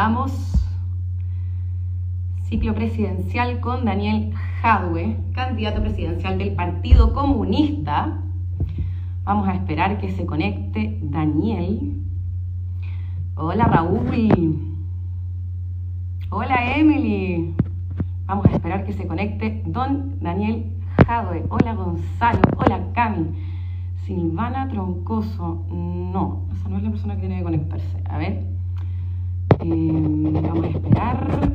estamos? Ciclo presidencial con Daniel Jadwe, candidato presidencial del Partido Comunista. Vamos a esperar que se conecte Daniel. Hola Raúl. Hola Emily. Vamos a esperar que se conecte don Daniel Jadwe. Hola Gonzalo. Hola Cami. Silvana Troncoso. No, esa no es la persona que tiene que conectarse. A ver. Vamos a esperar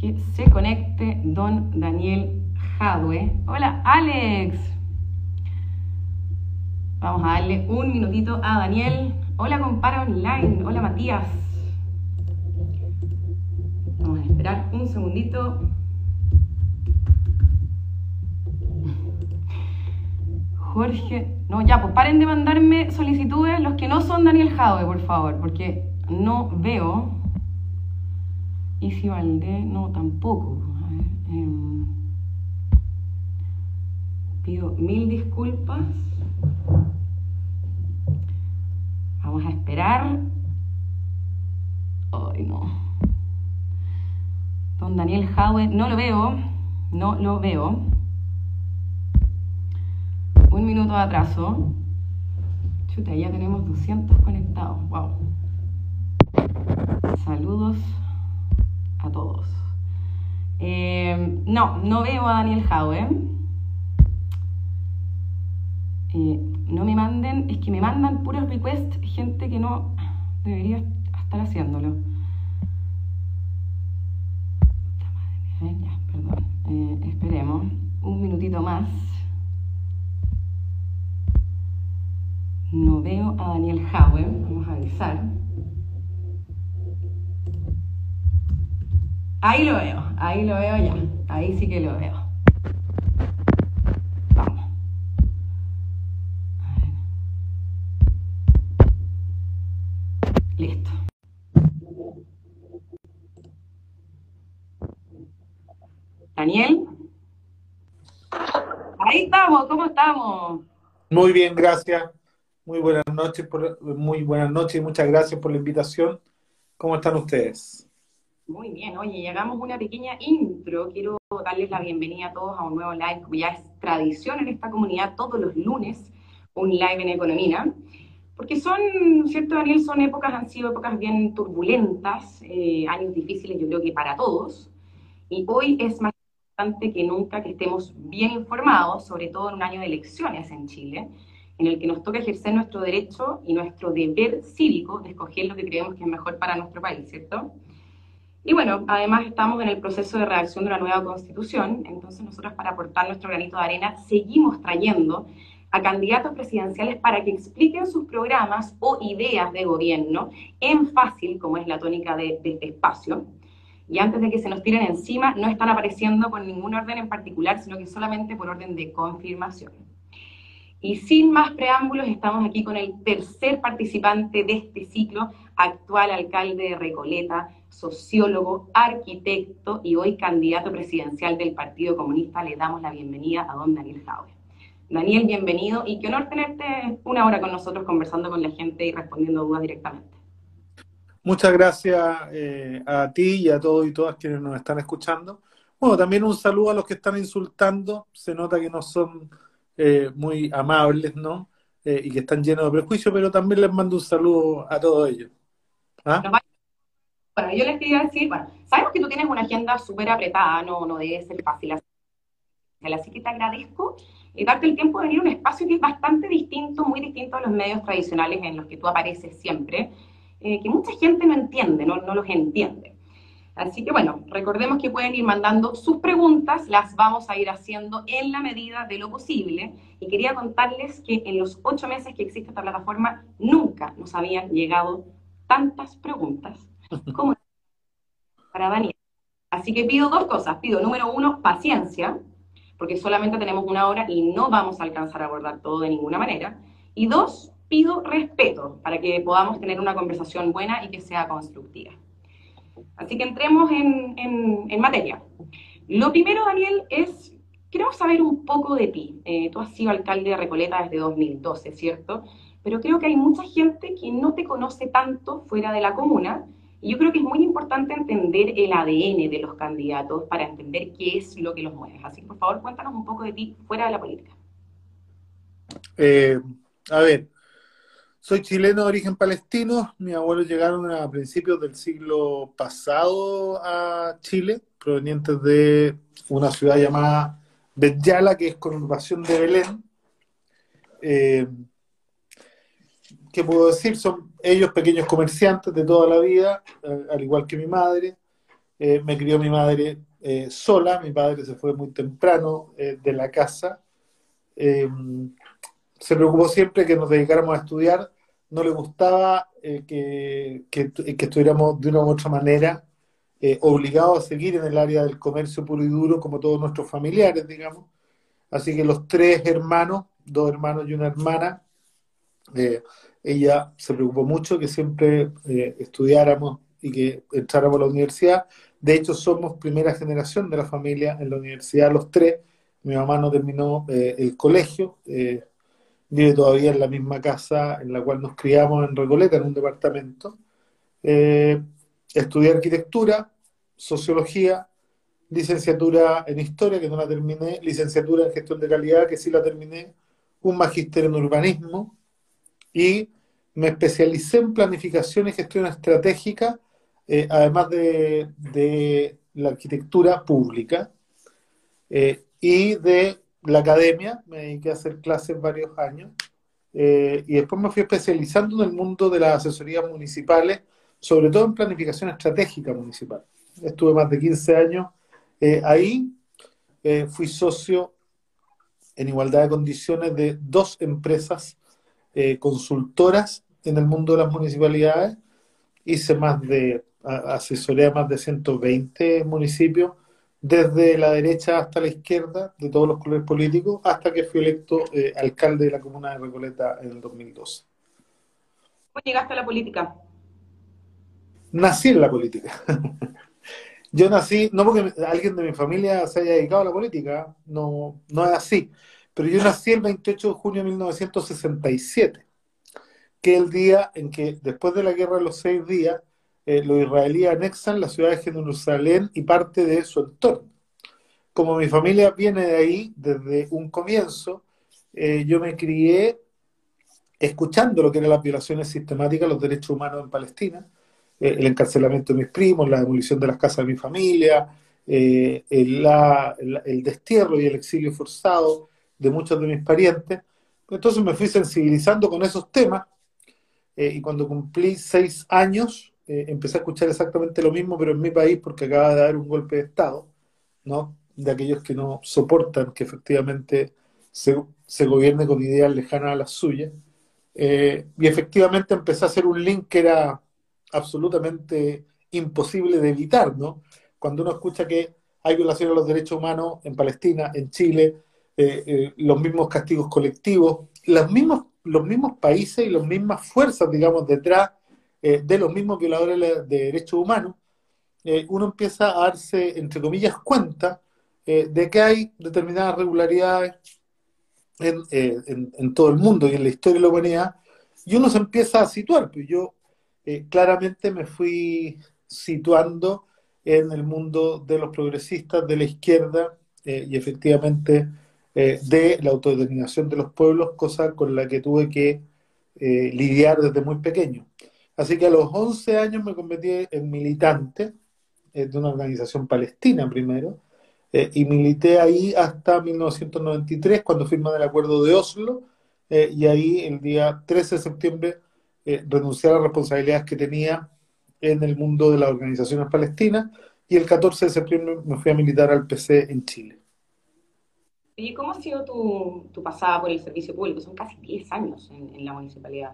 que se conecte don Daniel Jadwe. Hola Alex. Vamos a darle un minutito a Daniel. Hola compara online. Hola Matías. Vamos a esperar un segundito. Jorge, no, ya, pues paren de mandarme solicitudes los que no son Daniel Jadwe, por favor, porque no veo. Y si Valdé, no, tampoco. A ver, eh, pido mil disculpas. Vamos a esperar. Ay, no. Don Daniel Jadwe, no lo veo. No lo veo un minuto de atraso. Chuta, ya tenemos 200 conectados. Wow. Saludos a todos. Eh, no, no veo a Daniel Jaue. Eh, no me manden, es que me mandan puros requests gente que no debería estar haciéndolo. Ya, perdón. Eh, esperemos un minutito más. No veo a Daniel Jaue, vamos a avisar. Ahí lo veo, ahí lo veo ya, ahí sí que lo veo. Vamos. Listo. Daniel. Ahí estamos, ¿cómo estamos? Muy bien, gracias. Muy buenas noches, por, muy buenas noches y muchas gracias por la invitación. ¿Cómo están ustedes? Muy bien, oye, llegamos una pequeña intro. Quiero darles la bienvenida a todos a un nuevo live, como ya es tradición en esta comunidad todos los lunes, un live en economía. Porque son, ¿cierto, Daniel? Son épocas, han sido épocas bien turbulentas, eh, años difíciles, yo creo que para todos. Y hoy es más importante que nunca que estemos bien informados, sobre todo en un año de elecciones en Chile en el que nos toca ejercer nuestro derecho y nuestro deber cívico de escoger lo que creemos que es mejor para nuestro país, ¿cierto? Y bueno, además estamos en el proceso de redacción de una nueva constitución, entonces nosotros para aportar nuestro granito de arena seguimos trayendo a candidatos presidenciales para que expliquen sus programas o ideas de gobierno en fácil, como es la tónica de, de este espacio. Y antes de que se nos tiren encima, no están apareciendo con ningún orden en particular, sino que solamente por orden de confirmación. Y sin más preámbulos, estamos aquí con el tercer participante de este ciclo, actual alcalde de Recoleta, sociólogo, arquitecto y hoy candidato presidencial del Partido Comunista. Le damos la bienvenida a don Daniel Jaue. Daniel, bienvenido y qué honor tenerte una hora con nosotros conversando con la gente y respondiendo dudas directamente. Muchas gracias eh, a ti y a todos y todas quienes nos están escuchando. Bueno, también un saludo a los que están insultando. Se nota que no son eh, muy amables, ¿no? Eh, y que están llenos de prejuicios, pero también les mando un saludo a todos ellos. ¿Ah? Bueno, yo les quería decir, bueno, sabemos que tú tienes una agenda súper apretada, no, no debe ser fácil. Así que te agradezco y darte el tiempo de venir a un espacio que es bastante distinto, muy distinto a los medios tradicionales en los que tú apareces siempre, eh, que mucha gente no entiende, no, no los entiende. Así que bueno, recordemos que pueden ir mandando sus preguntas, las vamos a ir haciendo en la medida de lo posible. Y quería contarles que en los ocho meses que existe esta plataforma, nunca nos habían llegado tantas preguntas como para Daniel. Así que pido dos cosas. Pido, número uno, paciencia, porque solamente tenemos una hora y no vamos a alcanzar a abordar todo de ninguna manera. Y dos, pido respeto para que podamos tener una conversación buena y que sea constructiva. Así que entremos en, materia. Lo primero, Daniel, es, queremos saber un poco de ti. Eh, tú has sido alcalde de Recoleta desde 2012, ¿cierto? pero creo que hay mucha gente que no te conoce tanto fuera de la comuna. Y yo creo que es muy importante entender el ADN de los candidatos para entender qué es lo que los mueve. Así que, por favor, cuéntanos un poco de ti fuera de la política. Eh, a ver, soy chileno de origen palestino. Mis abuelos llegaron a principios del siglo pasado a Chile, provenientes de una ciudad llamada Betyala, que es conurbación de Belén. Eh, ¿Qué puedo decir? Son ellos pequeños comerciantes de toda la vida, eh, al igual que mi madre. Eh, me crió mi madre sola, mi padre se fue muy temprano de la casa se preocupó siempre que nos dedicáramos a estudiar, no le gustaba eh, que, estuviéramos de una u otra manera eh, obligados a seguir en el área del comercio puro y duro como todos nuestros familiares, digamos. Así que los tres hermanos, dos hermanos y una hermana, eh, ella se preocupó mucho que siempre estudiáramos y que entráramos a la universidad. De hecho, somos primera generación de la familia en la universidad, los tres. Mi mamá no terminó el colegio, vive todavía en la misma casa en la cual nos criamos en Recoleta, en un departamento. Eh, estudié arquitectura, sociología, licenciatura en historia, que no la terminé, licenciatura en gestión de calidad, que sí la terminé, un magíster en urbanismo y me especialicé en planificación y gestión estratégica, eh, además de, la arquitectura pública eh, y de la academia, me dediqué a hacer clases varios años, eh, y después me fui especializando en el mundo de las asesorías municipales, sobre todo en planificación estratégica municipal. Estuve más de 15 años eh, ahí, eh, fui socio en igualdad de condiciones de dos empresas consultoras en el mundo de las municipalidades, hice más de, asesoría más de 120 municipios, desde la derecha hasta la izquierda, de todos los colores políticos, hasta que fui electo eh, alcalde de la comuna de Recoleta en el 2012. ¿Cómo llegaste a la política? Nací en la política. Yo nací, no porque alguien de mi familia se haya dedicado a la política, no, no es así, pero yo nací el 28 de junio de 1967, que es el día en que, después de la guerra de los seis días, eh, los israelíes anexan la ciudad de Jerusalén y parte de su entorno. Como mi familia viene de ahí desde un comienzo, eh, yo me crié escuchando lo que eran las violaciones sistemáticas a los derechos humanos en Palestina, eh, el encarcelamiento de mis primos, la demolición de las casas de mi familia, el, el, destierro y el exilio forzado de muchos de mis parientes. Entonces me fui sensibilizando con esos temas y cuando cumplí seis años, eh, empecé a escuchar exactamente lo mismo, pero en mi país, porque acaba de dar un golpe de Estado, ¿no? De aquellos que no soportan que efectivamente se, se gobierne con ideas lejanas a las suyas. Eh, y efectivamente empecé a hacer un link que era absolutamente imposible de evitar, ¿no? Cuando uno escucha que hay violaciones a los derechos humanos en Palestina, en Chile, eh, los mismos castigos colectivos, los mismos, los mismos países y las mismas fuerzas, digamos, detrás eh, de los mismos violadores de derechos humanos, eh, uno empieza a darse, entre comillas, cuenta eh, de que hay determinadas regularidades en, todo el mundo y en la historia de la humanidad, y uno se empieza a situar. Pues yo claramente me fui situando en el mundo de los progresistas, de la izquierda, y efectivamente de la autodeterminación de los pueblos, cosa con la que tuve que lidiar desde muy pequeño. Así que a los 11 años me convertí en militante eh, de una organización palestina primero, eh, y milité ahí hasta 1993, cuando firman el acuerdo de Oslo, eh, y ahí el día 13 de septiembre renuncié a las responsabilidades que tenía en el mundo de las organizaciones palestinas, y el 14 de septiembre me fui a militar al PC en Chile. ¿Y cómo ha sido tu, pasada por el servicio público? Son casi 10 años en la municipalidad.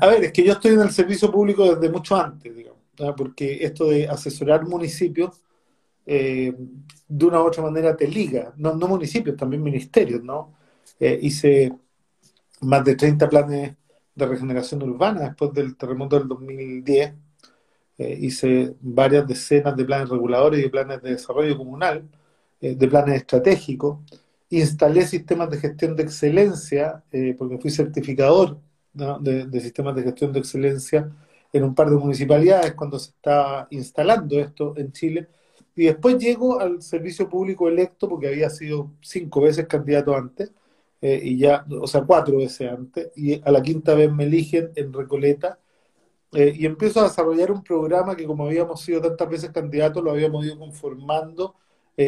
A ver, es que yo estoy en el servicio público desde mucho antes, digamos, porque esto de asesorar municipios eh, de una u otra manera te liga, no, no municipios, también ministerios, ¿no? Eh, hice más de 30 planes de regeneración urbana después del terremoto del 2010. Eh, hice varias decenas de planes reguladores y de planes de desarrollo comunal, de planes estratégicos. instalé sistemas de gestión de excelencia, eh, porque fui certificador de, sistemas de gestión de excelencia en un par de municipalidades cuando se estaba instalando esto en Chile. Y después llego al servicio público electo, porque había sido cinco veces candidato antes, eh, y ya, o sea, cuatro veces antes, y a la quinta vez me eligen en Recoleta, eh, y empiezo a desarrollar un programa que como habíamos sido tantas veces candidatos, lo habíamos ido conformando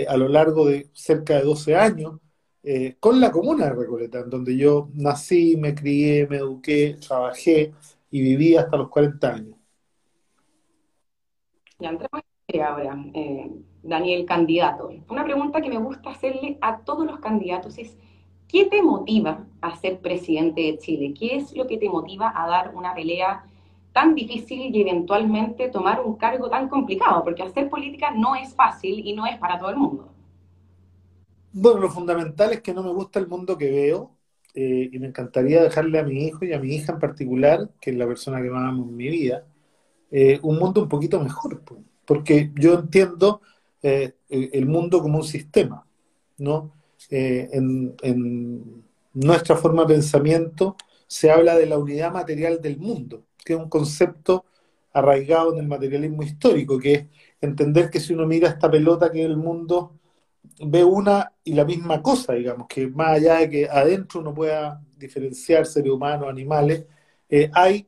a lo largo de cerca de 12 años, eh, con la comuna de Recoleta, en donde yo nací, me crié, me eduqué, trabajé y viví hasta los 40 años. Ya entramos ahora, eh, Daniel, candidato. Una pregunta que me gusta hacerle a todos los candidatos es, ¿qué te motiva a ser presidente de Chile? ¿Qué es lo que te motiva a dar una pelea tan difícil y eventualmente tomar un cargo tan complicado? Porque hacer política no es fácil y no es para todo el mundo. Bueno, lo fundamental es que no me gusta el mundo que veo eh, y me encantaría dejarle a mi hijo y a mi hija en particular, que es la persona que más amo en mi vida, eh, un mundo un poquito mejor, porque yo entiendo eh, el mundo como un sistema, ¿no? En, en, nuestra forma de pensamiento se habla de la unidad material del mundo, que es un concepto arraigado en el materialismo histórico, que es entender que si uno mira esta pelota que es el mundo, ve una y la misma cosa, digamos, que más allá de que adentro uno pueda diferenciar seres humanos, animales, eh, hay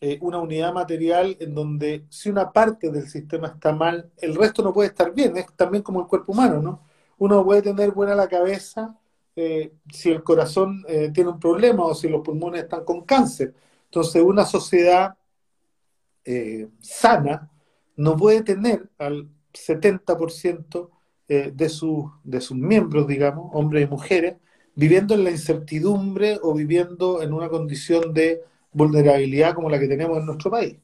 eh, una unidad material en donde si una parte del sistema está mal, el resto no puede estar bien, es también como el cuerpo humano, ¿no? Uno puede tener buena la cabeza eh, si el corazón tiene un problema o si los pulmones están con cáncer. Entonces, una sociedad sana no puede tener al 70% eh, de, de sus miembros, digamos, hombres y mujeres, viviendo en la incertidumbre o viviendo en una condición de vulnerabilidad como la que tenemos en nuestro país.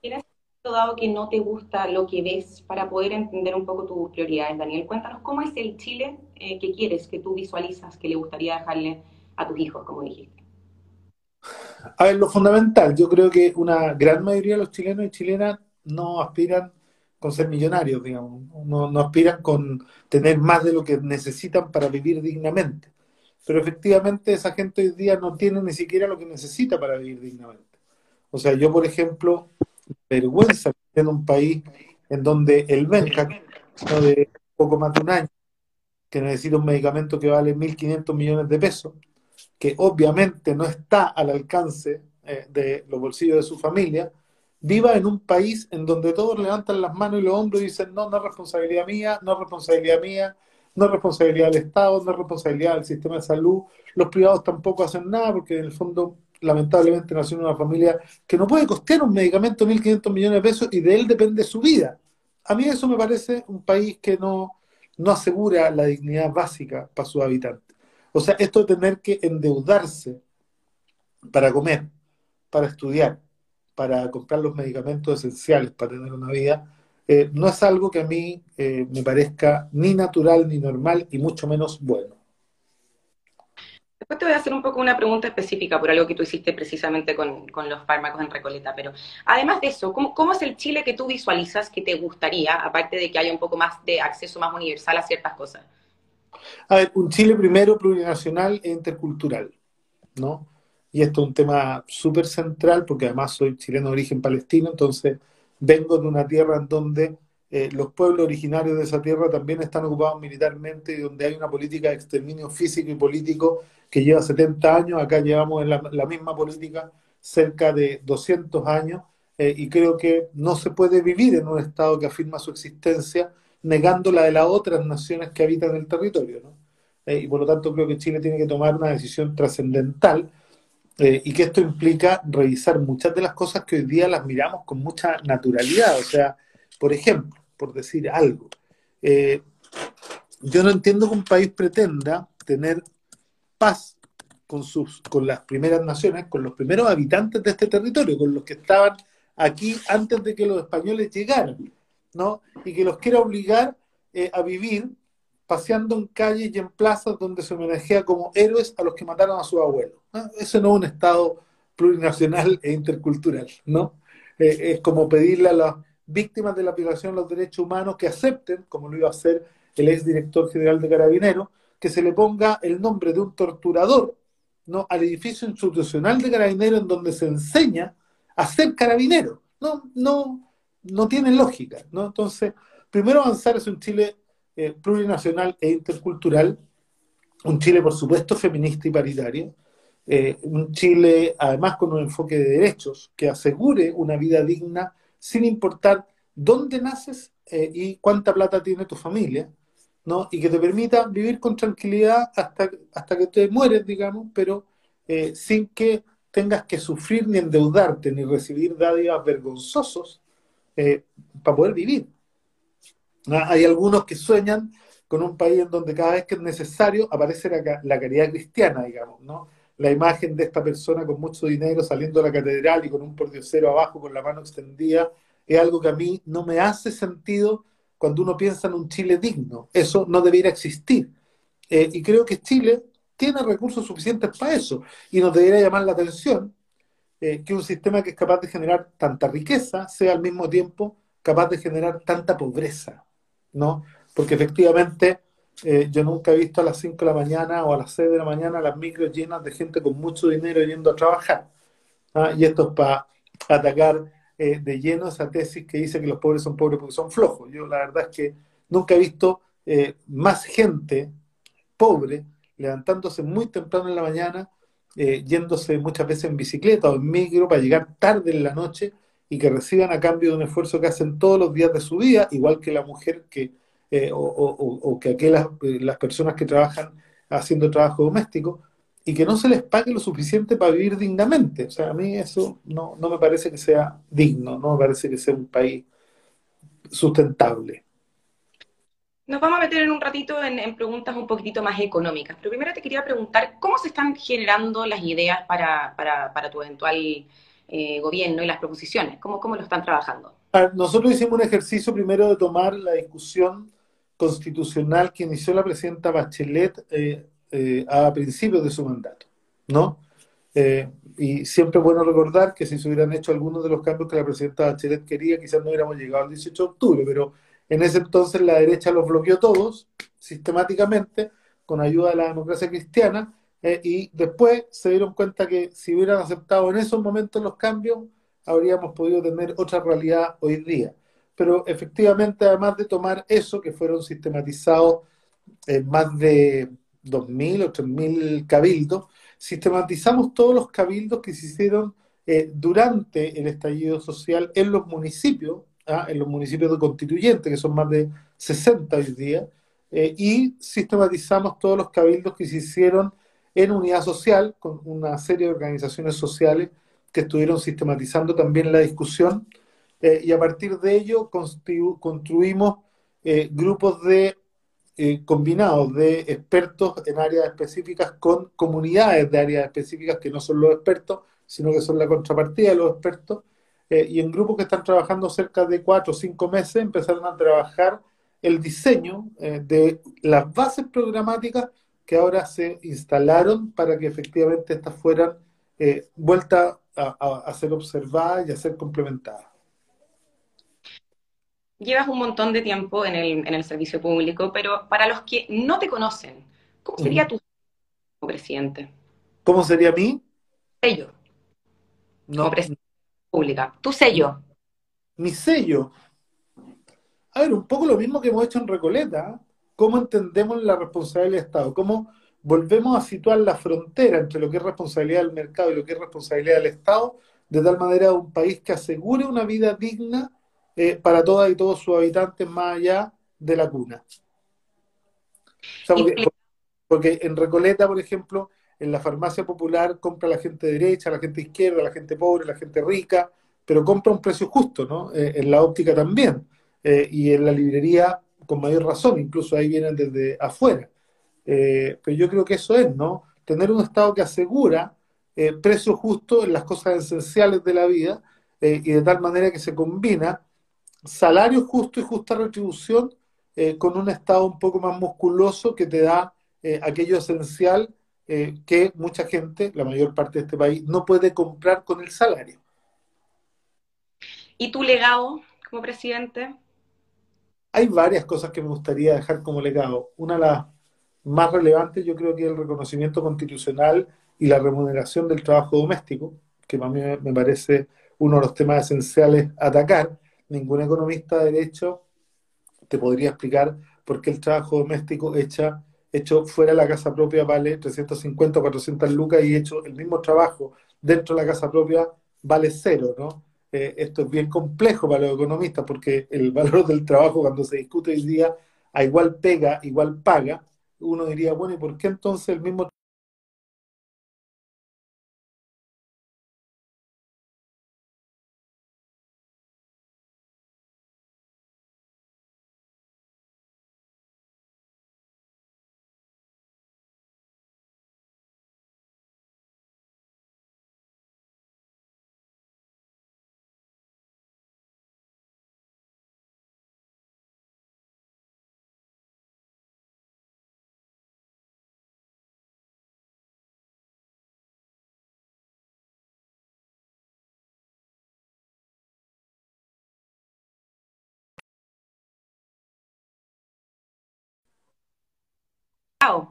¿Tienes dado que no te gusta lo que ves para poder entender un poco tus prioridades, Daniel? Cuéntanos cómo es el Chile eh, que quieres, que tú visualizas, que le gustaría dejarle a tus hijos, como dijiste. A ver, lo fundamental, yo creo que una gran mayoría de los chilenos y chilenas no aspiran con ser millonarios, digamos, no, no aspiran con tener más de lo que necesitan para vivir dignamente. Pero efectivamente esa gente hoy día no tiene ni siquiera lo que necesita para vivir dignamente. O sea, yo, por ejemplo, vergüenza en un país en donde el Benja, de poco más de un año, que necesita un medicamento que vale 1.500 millones de pesos, que obviamente no está al alcance eh, de los bolsillos de su familia, viva en un país en donde todos levantan las manos y los hombros y dicen, no, no es responsabilidad mía, no es responsabilidad mía, no es responsabilidad del Estado, no es responsabilidad del sistema de salud, los privados tampoco hacen nada porque en el fondo lamentablemente nació en una familia que no puede costear un medicamento de 1.500 millones de pesos y de él depende su vida. A mí eso me parece un país que no, no asegura la dignidad básica para sus habitantes. O sea, esto de tener que endeudarse para comer, para estudiar, para comprar los medicamentos esenciales para tener una vida, eh, no es algo que a mí eh, me parezca ni natural ni normal y mucho menos bueno. Después te voy a hacer un poco una pregunta específica por algo que tú hiciste precisamente con, los fármacos en Recoleta, pero además de eso, ¿cómo, ¿cómo, es el Chile que tú visualizas que te gustaría, aparte de que haya un poco más de acceso más universal a ciertas cosas? A ver, un Chile primero plurinacional e intercultural, ¿no? Y esto es un tema súper central porque además soy chileno de origen palestino, entonces vengo de una tierra en donde eh, los pueblos originarios de esa tierra también están ocupados militarmente y donde hay una política de exterminio físico y político que lleva 70 años, acá llevamos en la, misma política cerca de 200 años eh, y creo que no se puede vivir en un Estado que afirma su existencia negando la de las otras naciones que habitan el territorio. Eh, y por lo tanto creo que Chile tiene que tomar una decisión trascendental eh, y que esto implica revisar muchas de las cosas que hoy día las miramos con mucha naturalidad. O sea, por ejemplo, por decir algo, eh, yo no entiendo que un país pretenda tener paz con, sus, con las primeras naciones, con los primeros habitantes de este territorio, con los que estaban aquí antes de que los españoles llegaran, ¿no? Y que los quiera obligar eh, a vivir paseando en calles y en plazas donde se homenajea como héroes a los que mataron a su abuelo. Eso no es un Estado plurinacional e intercultural, ¿no? Eh, es como pedirle a las víctimas de la violación de los derechos humanos que acepten, como lo iba a hacer el exdirector general de Carabineros, que se le ponga el nombre de un torturador ¿no? al edificio institucional de Carabineros en donde se enseña a ser carabinero. No, no, no tiene lógica. ¿no? Entonces, primero avanzar es un Chile eh, plurinacional e intercultural, un Chile, por supuesto, feminista y paritario, eh, un Chile, además, con un enfoque de derechos que asegure una vida digna sin importar dónde naces eh, y cuánta plata tiene tu familia, ¿no? Y que te permita vivir con tranquilidad hasta, hasta que te mueres, digamos, pero eh, sin que tengas que sufrir ni endeudarte ni recibir dádivas vergonzosos para poder vivir. Hay algunos que sueñan con un país en donde cada vez que es necesario aparece la, caridad cristiana, digamos, ¿no? la imagen de esta persona con mucho dinero saliendo de la catedral y con un pordiosero abajo con la mano extendida, es algo que a mí no me hace sentido cuando uno piensa en un Chile digno. Eso no debería existir. Eh, y creo que Chile tiene recursos suficientes para eso. Y nos debería llamar la atención eh, que un sistema que es capaz de generar tanta riqueza sea al mismo tiempo capaz de generar tanta pobreza, ¿no? Porque efectivamente eh, yo nunca he visto a las 5 de la mañana o a las 6 de la mañana las micros llenas de gente con mucho dinero yendo a trabajar. ¿ah? Y esto es para atacar eh, de lleno esa tesis que dice que los pobres son pobres porque son flojos. Yo la verdad es que nunca he visto eh, más gente pobre levantándose muy temprano en la mañana, yéndose muchas veces en bicicleta o en micro para llegar tarde en la noche y que reciban a cambio de un esfuerzo que hacen todos los días de su vida, igual que la mujer que eh, o, que aquellas eh, las personas que trabajan haciendo trabajo doméstico y que no se les pague lo suficiente para vivir dignamente. O sea, a mí eso no, no me parece que sea digno, no me parece que sea un país sustentable. Nos vamos a meter en un ratito en, preguntas un poquitito más económicas, pero primero te quería preguntar cómo se están generando las ideas para, para, para tu eventual eh, gobierno y las proposiciones, ¿Cómo, cómo lo están trabajando. Ah, nosotros hicimos un ejercicio primero de tomar la discusión constitucional que inició la presidenta Bachelet eh, eh, a principios de su mandato, ¿no? Eh, y siempre es bueno recordar que si se hubieran hecho algunos de los cambios que la presidenta Bachelet quería, quizás no hubiéramos llegado al 18 de octubre, pero en ese entonces la derecha los bloqueó todos sistemáticamente con ayuda de la democracia cristiana y después se dieron cuenta que si hubieran aceptado en esos momentos los cambios, habríamos podido tener otra realidad hoy día pero efectivamente, además de tomar eso, que fueron sistematizados en más de 2.000 o 3.000 cabildos, sistematizamos todos los cabildos que se hicieron eh, durante el estallido social en los municipios, ¿ah? en los municipios de constituyentes, que son más de 60 hoy día, eh, y sistematizamos todos los cabildos que se hicieron en unidad social, con una serie de organizaciones sociales que estuvieron sistematizando también la discusión eh, y a partir de ello construimos eh, grupos de eh, combinados de expertos en áreas específicas con comunidades de áreas específicas que no son los expertos, sino que son la contrapartida de los expertos, y en grupos que están trabajando cerca de cuatro o cinco meses empezaron a trabajar el diseño de las bases programáticas que ahora se instalaron para que efectivamente estas fueran vueltas a, a ser observadas y a ser complementadas llevas un montón de tiempo en el, en el servicio público, pero para los que no te conocen, ¿cómo sería tu como presidente? ¿Cómo sería mi? Sello. No. Como presidente pública. Tu sello. Mi sello. A ver, un poco lo mismo que hemos hecho en Recoleta. ¿Cómo entendemos la responsabilidad del Estado? ¿Cómo volvemos a situar la frontera entre lo que es responsabilidad del mercado y lo que es responsabilidad del Estado, de tal manera un país que asegure una vida digna eh, para todas y todos sus habitantes más allá de la cuna. porque, en Recoleta, por ejemplo, en la farmacia popular compra la gente derecha, la gente izquierda, la gente pobre, la gente rica, pero compra un precio justo, ¿no? Eh, en la óptica también. Eh, y en la librería con mayor razón, incluso ahí vienen desde afuera. pero yo creo que eso es, ¿no? Tener un Estado que asegura precio justo en las cosas esenciales de la vida y de tal manera que se combina salario justo y justa retribución eh, con un Estado un poco más musculoso que te da eh, aquello esencial eh, que mucha gente, la mayor parte de este país, no puede comprar con el salario. ¿Y tu legado como presidente? Hay varias cosas que me gustaría dejar como legado. Una de las más relevantes yo creo que es el reconocimiento constitucional y la remuneración del trabajo doméstico, que para mí me parece uno de los temas esenciales a atacar. Ningún economista de derecho te podría explicar por qué el trabajo doméstico hecho fuera de la casa propia vale 350 o 400 lucas y hecho el mismo trabajo dentro de la casa propia vale cero, ¿no? Eh, esto es bien complejo para los economistas porque el valor del trabajo cuando se discute hoy día a igual pega, igual paga, uno diría, bueno, ¿y por qué entonces el mismo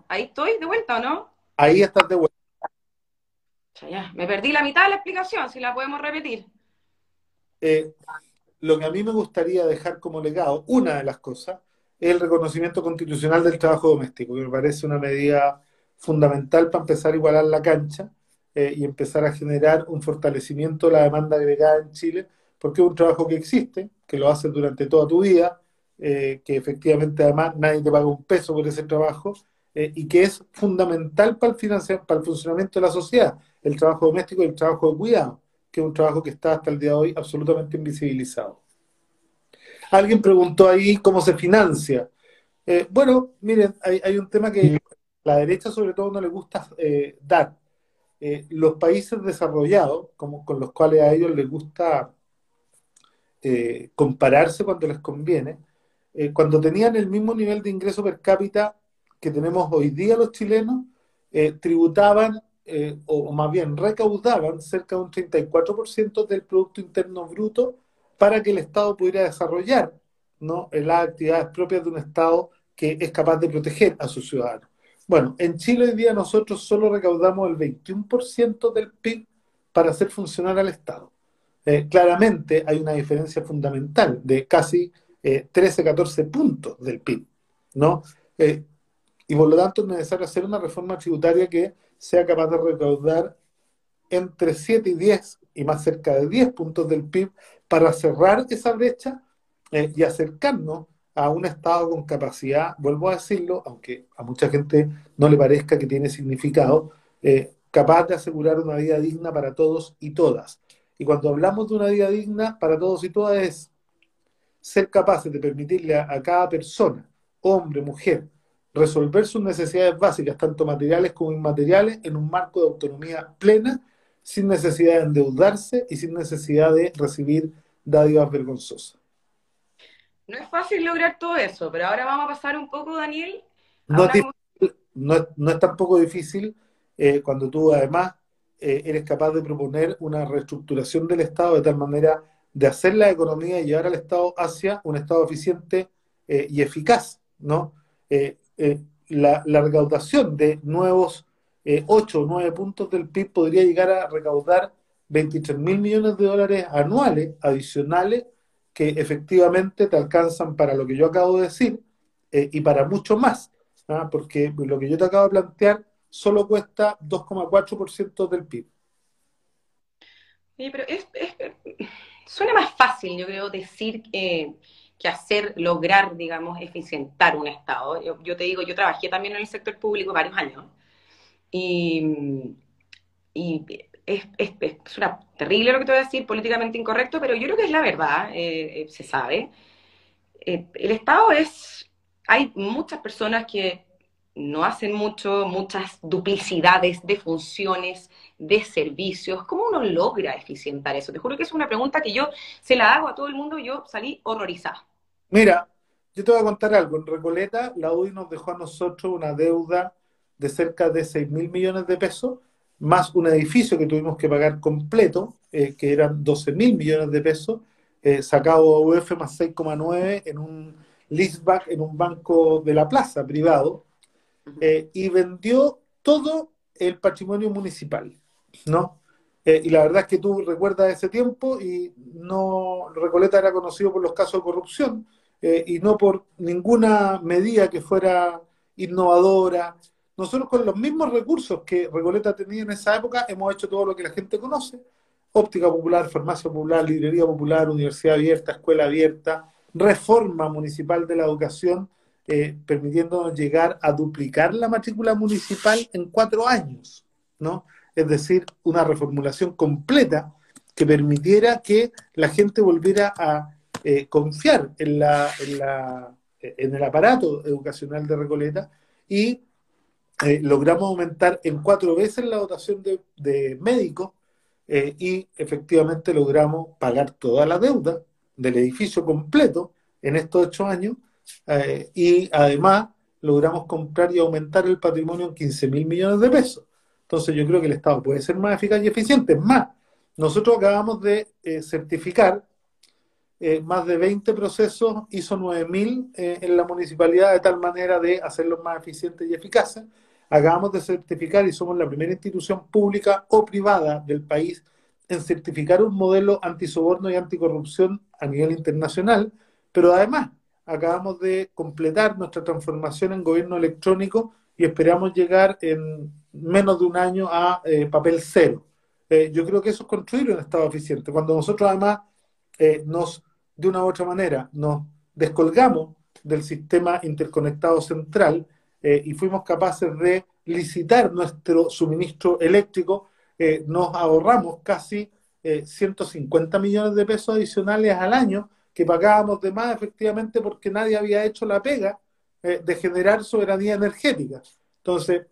Ahí estoy de vuelta, ¿o no? Ahí estás de vuelta. Ya, me perdí la mitad de la explicación, si la podemos repetir. Eh, lo que a mí me gustaría dejar como legado, una de las cosas, es el reconocimiento constitucional del trabajo doméstico, que me parece una medida fundamental para empezar a igualar la cancha eh, y empezar a generar un fortalecimiento de la demanda agregada en Chile, porque es un trabajo que existe, que lo haces durante toda tu vida, eh, que efectivamente además nadie te paga un peso por ese trabajo eh, y que es fundamental para el, para el funcionamiento de la sociedad, el trabajo doméstico y el trabajo de cuidado, que es un trabajo que está hasta el día de hoy absolutamente invisibilizado. Alguien preguntó ahí cómo se financia. Eh, bueno, miren, hay, un tema que la derecha sobre todo no le gusta eh, dar. los países desarrollados, como, con los cuales a ellos les gusta compararse cuando les conviene, cuando tenían el mismo nivel de ingreso per cápita que tenemos hoy día los chilenos eh, tributaban, eh, o, más bien recaudaban, cerca de un 34% del Producto Interno Bruto para que el Estado pudiera desarrollar ¿no? las actividades propias de un Estado que es capaz de proteger a sus ciudadanos. Bueno, en Chile hoy día nosotros solo recaudamos el 21% del PIB para hacer funcionar al Estado. Eh, claramente hay una diferencia fundamental de casi 13, 14 puntos del PIB, ¿no? Y por lo tanto es necesario hacer una reforma tributaria que sea capaz de recaudar entre 7 y 10 y más cerca de 10 puntos del PIB para cerrar esa brecha eh, y acercarnos a un Estado con capacidad, vuelvo a decirlo, aunque a mucha gente no le parezca que tiene significado, eh, capaz de asegurar una vida digna para todos y todas. Y cuando hablamos de una vida digna para todos y todas es ser capaces de permitirle a cada persona, hombre, mujer, resolver sus necesidades básicas, tanto materiales como inmateriales, en un marco de autonomía plena, sin necesidad de endeudarse y sin necesidad de recibir dádivas vergonzosas. No es fácil lograr todo eso, pero ahora vamos a pasar un poco, Daniel. No, es, tampoco difícil eh, cuando tú además eh, eres capaz de proponer una reestructuración del Estado de tal manera de hacer la economía y llevar al Estado hacia un Estado eficiente eh, y eficaz, ¿no? Eh, la, recaudación de nuevos 8 o 9 puntos del PIB podría llegar a recaudar 23 mil millones de dólares anuales adicionales que efectivamente te alcanzan para lo que yo acabo de decir eh, y para mucho más, ¿ah? porque lo que yo te acabo de plantear solo cuesta 2,4% del PIB. Sí, pero suena más fácil, yo creo, decir que que hacer, lograr, digamos, eficientar un Estado. Yo, te digo, yo trabajé también en el sector público varios años y, es, es, terrible lo que te voy a decir, políticamente incorrecto, pero yo creo que es la verdad, eh, eh, se sabe. Eh, el Estado es, hay muchas personas que no hacen mucho, muchas duplicidades de funciones, de servicios. ¿Cómo uno logra eficientar eso? Te juro que es una pregunta que yo se la hago a todo el mundo y yo salí horrorizada. Mira, yo te voy a contar algo. En Recoleta, la UDI nos dejó a nosotros una deuda de cerca de 6 mil millones de pesos, más un edificio que tuvimos que pagar completo, eh, que eran 12 mil millones de pesos, eh, sacado UF más 6,9 en un leaseback en un banco de la plaza privado eh, y vendió todo el patrimonio municipal, ¿no? Eh, y la verdad es que tú recuerdas ese tiempo y no Recoleta era conocido por los casos de corrupción eh, y no por ninguna medida que fuera innovadora. Nosotros con los mismos recursos que Recoleta tenía en esa época hemos hecho todo lo que la gente conoce. Óptica popular, farmacia popular, librería popular, universidad abierta, escuela abierta, reforma municipal de la educación, eh, permitiéndonos llegar a duplicar la matrícula municipal en cuatro años, ¿no? Es decir, una reformulación completa que permitiera que la gente volviera a eh, confiar en, la, en, el aparato educacional de Recoleta y eh, logramos aumentar en cuatro veces la dotación de, médicos eh, y efectivamente logramos pagar toda la deuda del edificio completo en estos ocho años y además logramos comprar y aumentar el patrimonio en 15 mil millones de pesos. Entonces yo creo que el Estado puede ser más eficaz y eficiente. Más, nosotros acabamos de certificar eh, más de 20 procesos, hizo 9.000 eh, en la municipalidad de tal manera de hacerlos más eficientes y eficaces. Acabamos de certificar y somos la primera institución pública o privada del país en certificar un modelo antisoborno y anticorrupción a nivel internacional, pero además acabamos de completar nuestra transformación en gobierno electrónico y esperamos llegar en menos de un año a eh, papel cero. yo creo que eso es construir un Estado eficiente. Cuando nosotros además nos de una u otra manera nos descolgamos del sistema interconectado central eh, y fuimos capaces de licitar nuestro suministro eléctrico, eh, nos ahorramos casi 150 eh, millones de pesos adicionales al año que pagábamos de más efectivamente porque nadie había hecho la pega de generar soberanía energética. Entonces,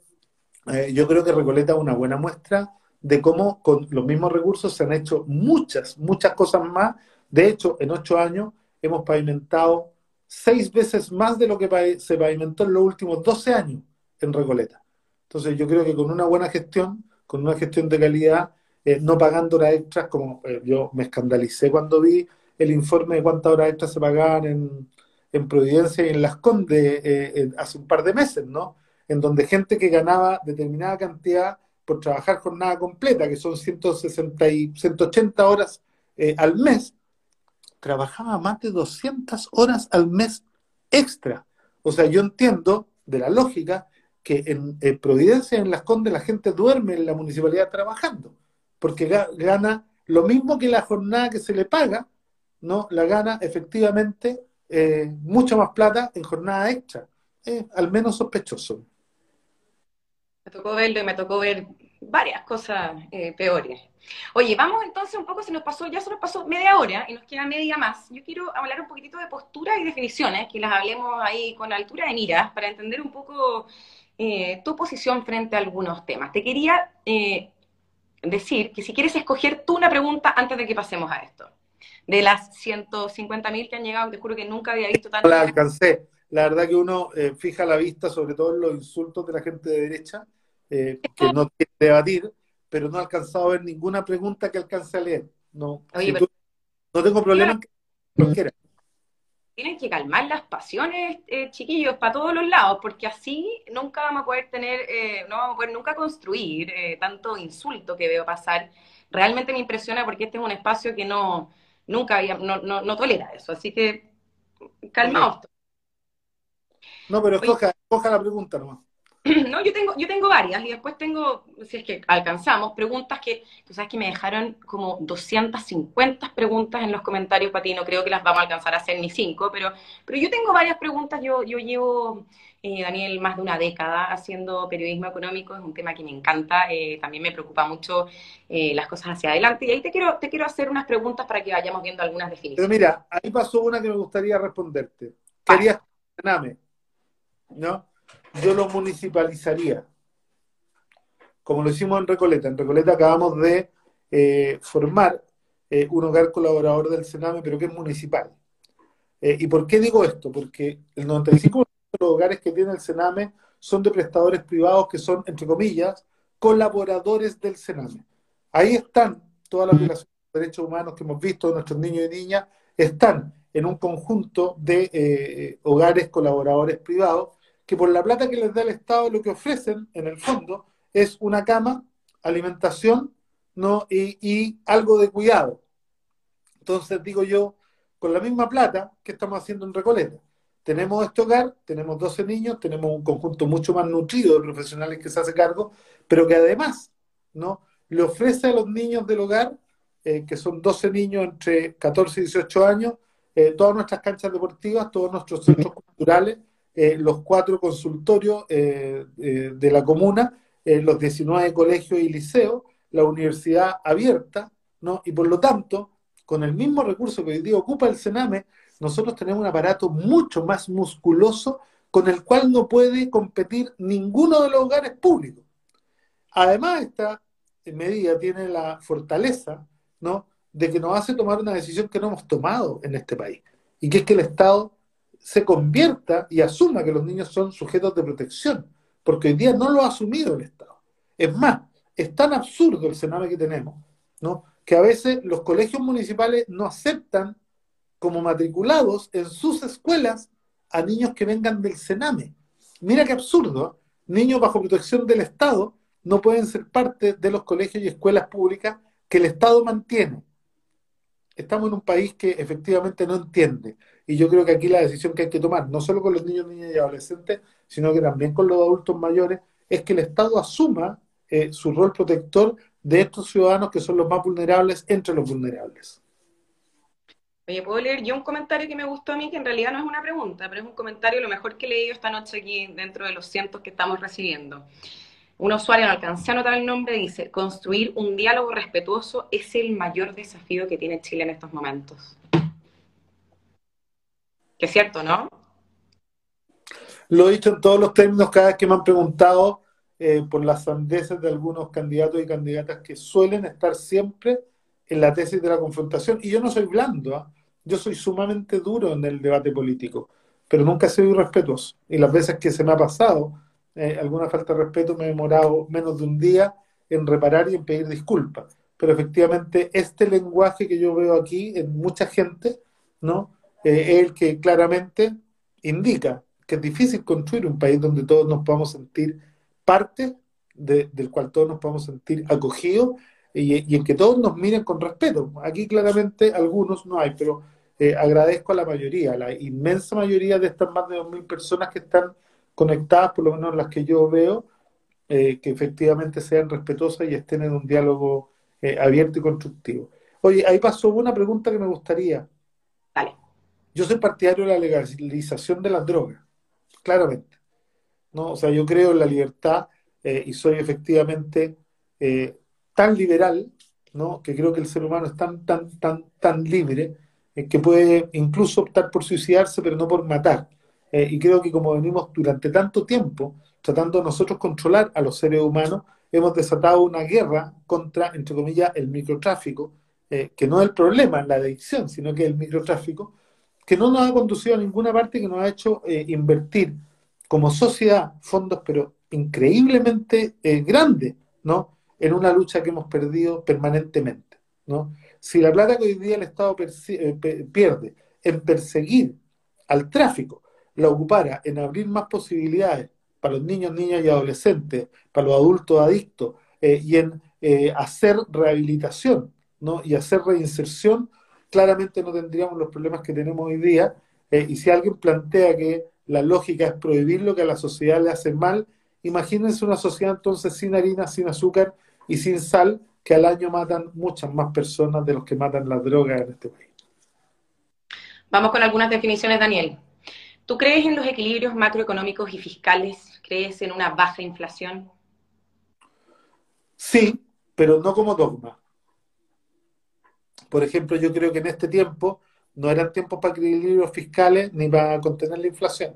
yo creo que Recoleta es una buena muestra de cómo con los mismos recursos se han hecho muchas, muchas cosas más de hecho, en ocho años hemos pavimentado seis veces más de lo que se pavimentó en los últimos 12 años en Recoleta. Entonces yo creo que con una buena gestión, con una gestión de calidad, eh, no pagando horas extras, como eh, yo me escandalicé cuando vi el informe de cuántas horas extras se pagaban en, Providencia y en Las Condes eh, hace un par de meses, ¿no? En donde gente que ganaba determinada cantidad por trabajar jornada completa, que son 160 y 180 horas al mes, trabajaba más de 200 horas al mes extra. O sea, yo entiendo de la lógica que en, Providencia, en Las Condes, la gente duerme en la municipalidad trabajando, porque gana lo mismo que la jornada que se le paga, ¿no? La gana efectivamente eh, mucha más plata en jornada extra. al menos sospechoso. Me tocó verlo y me tocó ver varias cosas eh, peores. Oye, vamos entonces un poco, se nos pasó, ya se nos pasó media hora y nos queda media más. Yo quiero hablar un poquitito de postura y definiciones, que las hablemos ahí con altura de miras para entender un poco eh, tu posición frente a algunos temas. Te quería eh, decir que si quieres escoger tú una pregunta antes de que pasemos a esto. De las 150.000 que han llegado, te juro que nunca había visto tanto. La alcancé. La verdad que uno eh, fija la vista sobre todo en los insultos de la gente de derecha, que no quiere debatir, pero no he alcanzado a ver ninguna pregunta que alcance a leer. No, no tengo problema en Tienen que calmar las pasiones, eh, chiquillos, para todos los lados, porque así nunca vamos a poder tener, eh, no vamos a poder nunca construir eh, tanto insulto que veo pasar. Realmente me impresiona porque este es un espacio que no, nunca había, no, no, tolera eso. Así que, calmaos. No, pero escoja, escoja la pregunta nomás. No, yo tengo, yo tengo varias y después tengo, si es que alcanzamos, preguntas que, tú sabes que me dejaron como 250 preguntas en los comentarios para ti, no creo que las vamos a alcanzar a hacer ni cinco, pero, pero yo tengo varias preguntas, yo, yo llevo, eh, Daniel, más de una década haciendo periodismo económico, es un tema que me encanta, eh, también me preocupa mucho eh, las cosas hacia adelante y ahí te quiero, te quiero hacer unas preguntas para que vayamos viendo algunas definiciones. Pero mira, ahí pasó una que me gustaría responderte. Querías, ¿no? yo lo municipalizaría, como lo hicimos en Recoleta. En Recoleta acabamos de formar un hogar colaborador del Sename, pero que es municipal. Eh, ¿Y por qué digo esto? Porque el 95% de los hogares que tiene el Sename son de prestadores privados que son, entre comillas, colaboradores del Sename. Ahí están todas las violaciones de derechos humanos que hemos visto de nuestros niños y niñas, están en un conjunto de eh, hogares colaboradores privados que por la plata que les da el Estado lo que ofrecen, en el fondo, es una cama, alimentación ¿no? y, algo de cuidado. Entonces digo yo, con la misma plata, ¿qué estamos haciendo en Recoleta? Tenemos este hogar, tenemos 12 niños, tenemos un conjunto mucho más nutrido de profesionales que se hace cargo, pero que además ¿no? le ofrece a los niños del hogar, eh, que son 12 niños entre 14 y 18 años, eh, todas nuestras canchas deportivas, todos nuestros centros culturales, eh, los cuatro consultorios de la comuna, los 19 colegios y liceos, la universidad abierta, ¿no? Y por lo tanto, con el mismo recurso que hoy día ocupa el Sename, nosotros tenemos un aparato mucho más musculoso con el cual no puede competir ninguno de los hogares públicos. Además, esta medida tiene la fortaleza, ¿no? de que nos hace tomar una decisión que no hemos tomado en este país, y que es que el Estado se convierta y asuma que los niños son sujetos de protección, porque hoy día no lo ha asumido el Estado. Es más, es tan absurdo el Sename que tenemos, ¿no? que a veces los colegios municipales no aceptan como matriculados en sus escuelas a niños que vengan del Sename. Mira qué absurdo, niños bajo protección del Estado no pueden ser parte de los colegios y escuelas públicas que el Estado mantiene. Estamos en un país que efectivamente no entiende y yo creo que aquí la decisión que hay que tomar, no solo con los niños, niñas y adolescentes, sino que también con los adultos mayores, es que el Estado asuma eh, su rol protector de estos ciudadanos que son los más vulnerables entre los vulnerables. Oye, puedo leer yo un comentario que me gustó a mí, que en realidad no es una pregunta, pero es un comentario lo mejor que he leído esta noche aquí dentro de los cientos que estamos recibiendo. Un usuario, no alcancé a anotar el nombre, dice, construir un diálogo respetuoso es el mayor desafío que tiene Chile en estos momentos. Que es cierto, ¿no? Lo he dicho en todos los términos cada vez que me han preguntado eh, por las sandeces de algunos candidatos y candidatas que suelen estar siempre en la tesis de la confrontación. Y yo no soy blando, ¿ah? Yo soy sumamente duro en el debate político, pero nunca he sido irrespetuoso. Y las veces que se me ha pasado eh, alguna falta de respeto me he demorado menos de un día en reparar y en pedir disculpas. Pero efectivamente este lenguaje que yo veo aquí en mucha gente, ¿no? Eh, es el que claramente indica que es difícil construir un país donde todos nos podamos sentir parte, del cual todos nos podamos sentir acogidos y, en que todos nos miren con respeto. Aquí claramente algunos no hay, pero eh, agradezco a la mayoría, la inmensa mayoría de estas más de 2.000 personas que están conectadas, por lo menos las que yo veo, eh, que efectivamente sean respetuosas y estén en un diálogo abierto y constructivo. Oye, ahí pasó una pregunta que me gustaría. Vale. Yo soy partidario de la legalización de las drogas, claramente. ¿no? O sea, yo creo en la libertad eh, y soy efectivamente eh, tan liberal, ¿no? que creo que el ser humano es tan, tan, tan, tan libre eh, que puede incluso optar por suicidarse, pero no por matar. y creo que como venimos durante tanto tiempo tratando nosotros controlar a los seres humanos, hemos desatado una guerra contra, entre comillas, el microtráfico, que no es el problema, la adicción, sino que el microtráfico, que no nos ha conducido a ninguna parte, que nos ha hecho eh, invertir como sociedad fondos, pero increíblemente eh, grandes, ¿no? En una lucha que hemos perdido permanentemente, ¿no? Si la plata que hoy día el Estado eh, pierde en perseguir al tráfico, la ocupara en abrir más posibilidades para los niños, niñas y adolescentes, para los adultos adictos, y en hacer rehabilitación, ¿no? Y hacer reinserción, claramente no tendríamos los problemas que tenemos hoy día. Eh, y si alguien plantea que la lógica es prohibir lo que a la sociedad le hace mal, imagínense una sociedad entonces sin harina, sin azúcar y sin sal, que al año matan muchas más personas de los que matan las drogas en este país. Vamos con algunas definiciones, Daniel. ¿Tú crees en los equilibrios macroeconómicos y fiscales? ¿Crees en una baja inflación? Sí, pero no como dogma. Por ejemplo, yo creo que en este tiempo no eran tiempos para equilibrios fiscales ni para contener la inflación.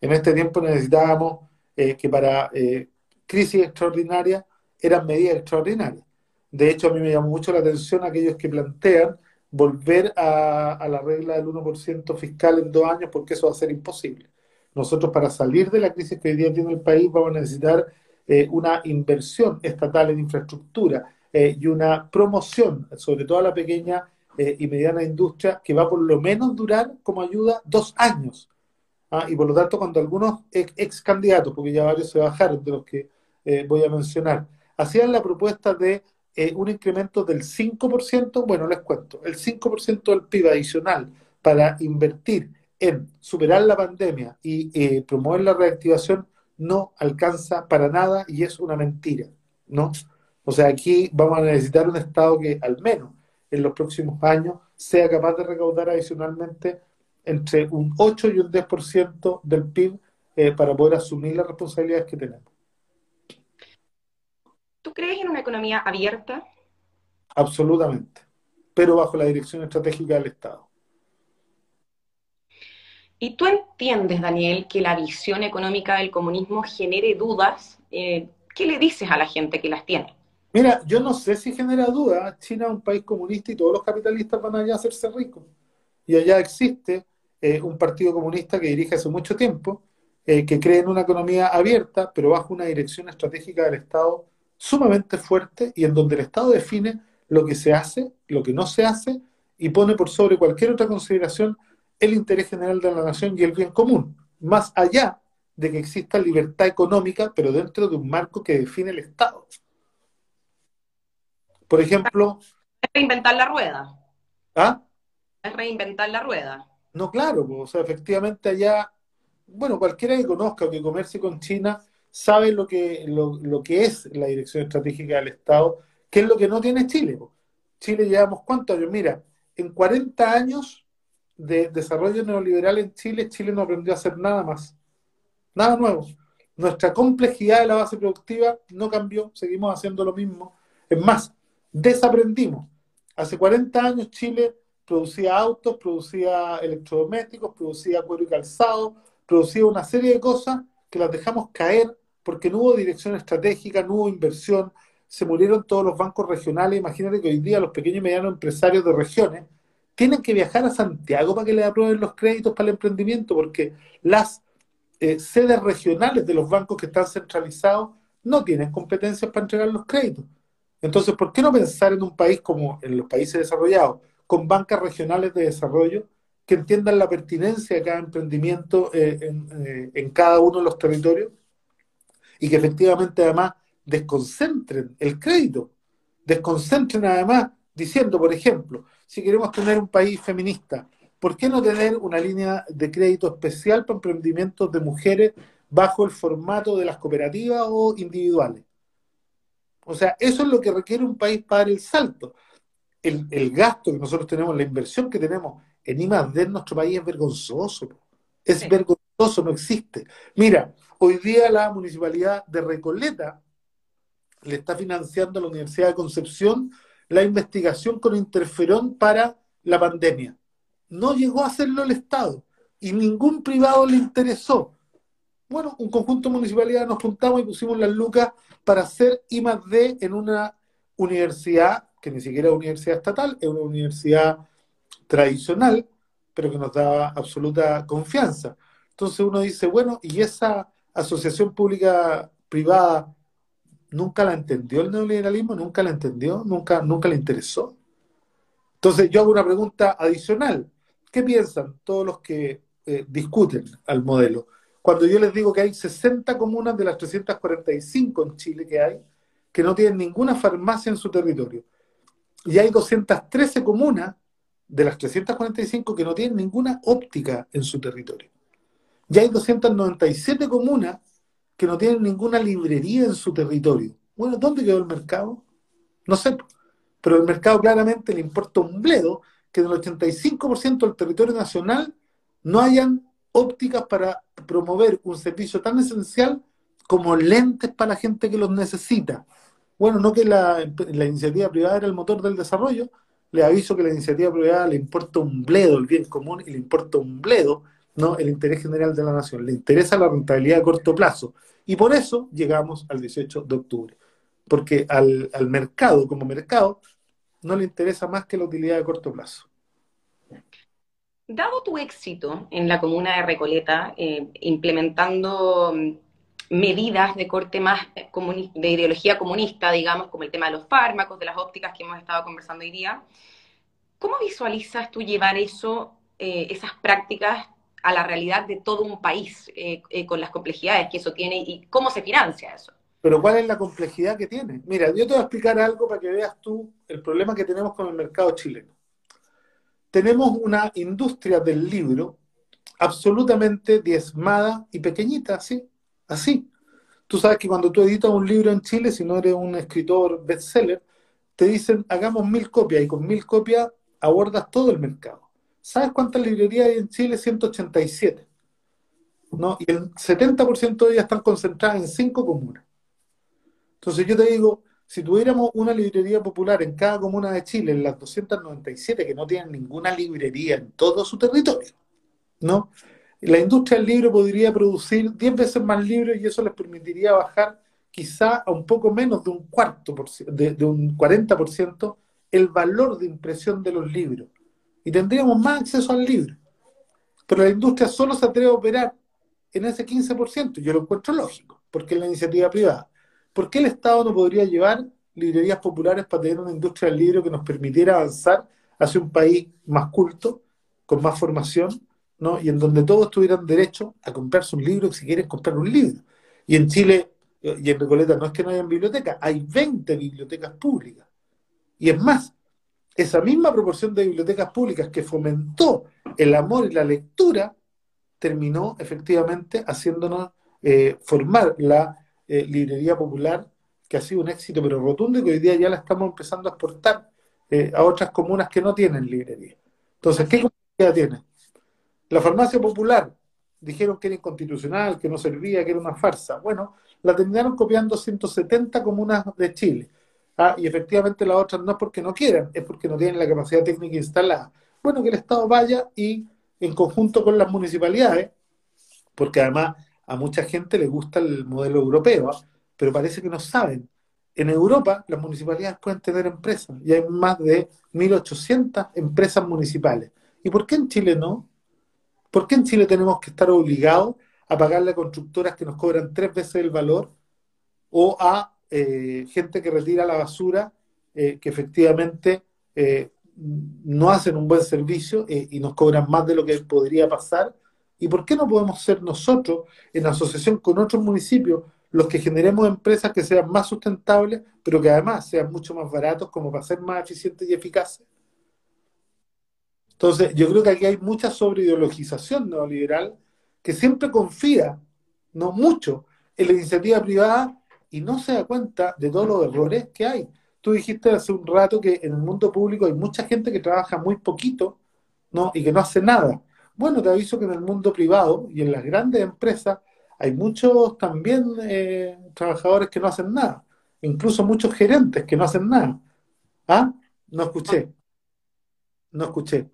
En este tiempo necesitábamos eh, que para eh, crisis extraordinarias eran medidas extraordinarias. De hecho, a mí me llamó mucho la atención aquellos que plantean volver a, la regla del 1% fiscal en dos años porque eso va a ser imposible. Nosotros para salir de la crisis que hoy día tiene el país vamos a necesitar eh, una inversión estatal en infraestructura, eh, y una promoción, sobre todo a la pequeña eh, y mediana industria que va por lo menos durar como ayuda dos años. ¿ah? Y por lo tanto, cuando algunos ex, candidatos, porque ya varios se bajaron de los que eh, voy a mencionar, hacían la propuesta de eh, un incremento del 5%, bueno, les cuento, el 5% del PIB adicional para invertir en superar la pandemia y promover la reactivación no alcanza para nada y es una mentira, ¿no? O sea, aquí vamos a necesitar un Estado que al menos en los próximos años sea capaz de recaudar adicionalmente entre un 8 y un 10% del PIB eh, para poder asumir las responsabilidades que tenemos. ¿Tú crees en una economía abierta? Absolutamente, pero bajo la dirección estratégica del Estado. ¿Y tú entiendes, Daniel, que la visión económica del comunismo genere dudas? Eh, ¿Qué le dices a la gente que las tiene? Mira, yo no sé si genera duda. China es un país comunista y todos los capitalistas van allá a hacerse ricos. Y allá existe eh, un partido comunista que dirige hace mucho tiempo, eh, que cree en una economía abierta, pero bajo una dirección estratégica del Estado sumamente fuerte y en donde el Estado define lo que se hace, lo que no se hace y pone por sobre cualquier otra consideración el interés general de la nación y el bien común, más allá de que exista libertad económica, pero dentro de un marco que define el Estado. Por ejemplo... Es reinventar la rueda. ¿Ah? Es reinventar la rueda. No, claro, o sea, efectivamente allá, bueno, cualquiera que conozca o que comercie con China sabe lo que, lo, que es la dirección estratégica del Estado, que es lo que no tiene Chile. Chile llevamos cuántos años, mira, en 40 años de desarrollo neoliberal en Chile, Chile no aprendió a hacer nada más, nada nuevo. Nuestra complejidad de la base productiva no cambió, seguimos haciendo lo mismo. Es más, desaprendimos. Hace 40 años Chile producía autos, producía electrodomésticos, producía cuero y calzado, producía una serie de cosas que las dejamos caer porque no hubo dirección estratégica, no hubo inversión, se murieron todos los bancos regionales. Imagínate que hoy día los pequeños y medianos empresarios de regiones tienen que viajar a Santiago para que les aprueben los créditos para el emprendimiento, porque las eh, sedes regionales de los bancos que están centralizados no tienen competencias para entregar los créditos. Entonces, ¿por qué no pensar en un país como en los países desarrollados, con bancas regionales de desarrollo que entiendan la pertinencia de cada emprendimiento eh, eh, en, cada uno de los territorios y que efectivamente además desconcentren el crédito, desconcentren además diciendo, por ejemplo, si queremos tener un país feminista, ¿por qué no tener una línea de crédito especial para emprendimientos de mujeres bajo el formato de las cooperativas o individuales? O sea, eso es lo que requiere un país para dar el salto. El, gasto que nosotros tenemos, la inversión que tenemos en I+.D. en nuestro país es vergonzoso. Es vergonzoso, no existe. Mira, hoy día la municipalidad de Recoleta le está financiando a la Universidad de Concepción la investigación con interferón para la pandemia. No llegó a hacerlo el Estado y ningún privado le interesó. Bueno, un conjunto de municipalidades nos juntamos y pusimos las lucas para hacer I en una universidad que ni siquiera es universidad estatal, es una universidad tradicional, pero que nos daba absoluta confianza. Entonces uno dice, bueno, ¿y esa asociación pública privada nunca la entendió el neoliberalismo? ¿Nunca la entendió? ¿Nunca, nunca le interesó? Entonces yo hago una pregunta adicional. ¿Qué piensan todos los que eh, discuten al modelo? Cuando yo les digo que hay 60 comunas de las 345 en Chile que hay, que no tienen ninguna farmacia en su territorio. Y hay 213 comunas de las 345 que no tienen ninguna óptica en su territorio. Y hay 297 comunas que no tienen ninguna librería en su territorio. Bueno, ¿dónde quedó el mercado? No sé, pero el mercado claramente le importa un bledo que del 85% del territorio nacional no hayan ópticas para promover un servicio tan esencial como lentes para la gente que los necesita. Bueno, no que la, iniciativa privada era el motor del desarrollo, le aviso que la iniciativa privada le importa un bledo el bien común y le importa un bledo no el interés general de la nación, le interesa la rentabilidad a corto plazo. Y por eso llegamos al 18 de octubre, porque al, al mercado como mercado no le interesa más que la utilidad de corto plazo. Dado tu éxito en la comuna de Recoleta, eh, implementando mm, medidas de corte más eh, de ideología comunista, digamos, como el tema de los fármacos, de las ópticas que hemos estado conversando hoy día, ¿Cómo visualizas tú llevar eso, eh, esas prácticas a la realidad de todo un país eh, eh, con las complejidades que eso tiene y cómo se financia eso? Pero ¿cuál es la complejidad que tiene? Mira, yo te voy a explicar algo para que veas tú el problema que tenemos con el mercado chileno. Tenemos una industria del libro absolutamente diezmada y pequeñita, así, así. Tú sabes que cuando tú editas un libro en Chile, si no eres un escritor bestseller, te dicen hagamos mil copias y con mil copias abordas todo el mercado. ¿Sabes cuántas librerías hay en Chile? 187. ¿no? Y el 70% de ellas están concentradas en cinco comunas. Entonces yo te digo, si tuviéramos una librería popular en cada comuna de Chile, en las 297 que no tienen ninguna librería en todo su territorio, ¿no? La industria del libro podría producir 10 veces más libros y eso les permitiría bajar quizá a un poco menos de un cuarto, por, de, de un 40% el valor de impresión de los libros. Y tendríamos más acceso al libro. Pero la industria solo se atreve a operar en ese 15%. Yo lo encuentro lógico, porque es la iniciativa privada. ¿Por qué el Estado no podría llevar librerías populares para tener una industria del libro que nos permitiera avanzar hacia un país más culto, con más formación, ¿no? y en donde todos tuvieran derecho a comprarse un libro si quieren comprar un libro? Y en Chile y en Recoleta no es que no hayan bibliotecas, hay 20 bibliotecas públicas. Y es más, esa misma proporción de bibliotecas públicas que fomentó el amor y la lectura, terminó efectivamente haciéndonos eh, formar la eh, librería popular, que ha sido un éxito pero rotundo y que hoy día ya la estamos empezando a exportar eh, a otras comunas que no tienen librería. Entonces, ¿qué complejidad tiene? La farmacia popular, dijeron que era inconstitucional, que no servía, que era una farsa. Bueno, la terminaron copiando 170 comunas de Chile. Ah, y efectivamente las otras no es porque no quieran, es porque no tienen la capacidad técnica instalada. Bueno, que el Estado vaya y en conjunto con las municipalidades, porque además a mucha gente le gusta el modelo europeo, ¿ah? pero parece que no saben. En Europa las municipalidades pueden tener empresas y hay más de 1.800 empresas municipales. ¿Y por qué en Chile no? ¿Por qué en Chile tenemos que estar obligados a pagarle a constructoras que nos cobran tres veces el valor o a eh, gente que retira la basura eh, que efectivamente eh, no hacen un buen servicio y nos cobran más de lo que podría pasar? ¿Y por qué no podemos ser nosotros, en asociación con otros municipios, los que generemos empresas que sean más sustentables, pero que además sean mucho más baratos como para ser más eficientes y eficaces? Entonces, yo creo que aquí hay mucha sobreideologización neoliberal que siempre confía, no mucho, en la iniciativa privada y no se da cuenta de todos los errores que hay. Tú dijiste hace un rato que en el mundo público hay mucha gente que trabaja muy poquito ¿no? y que no hace nada. Bueno, te aviso que en el mundo privado y en las grandes empresas hay muchos también eh, trabajadores que no hacen nada, incluso muchos gerentes que no hacen nada. ¿Ah? No escuché. No escuché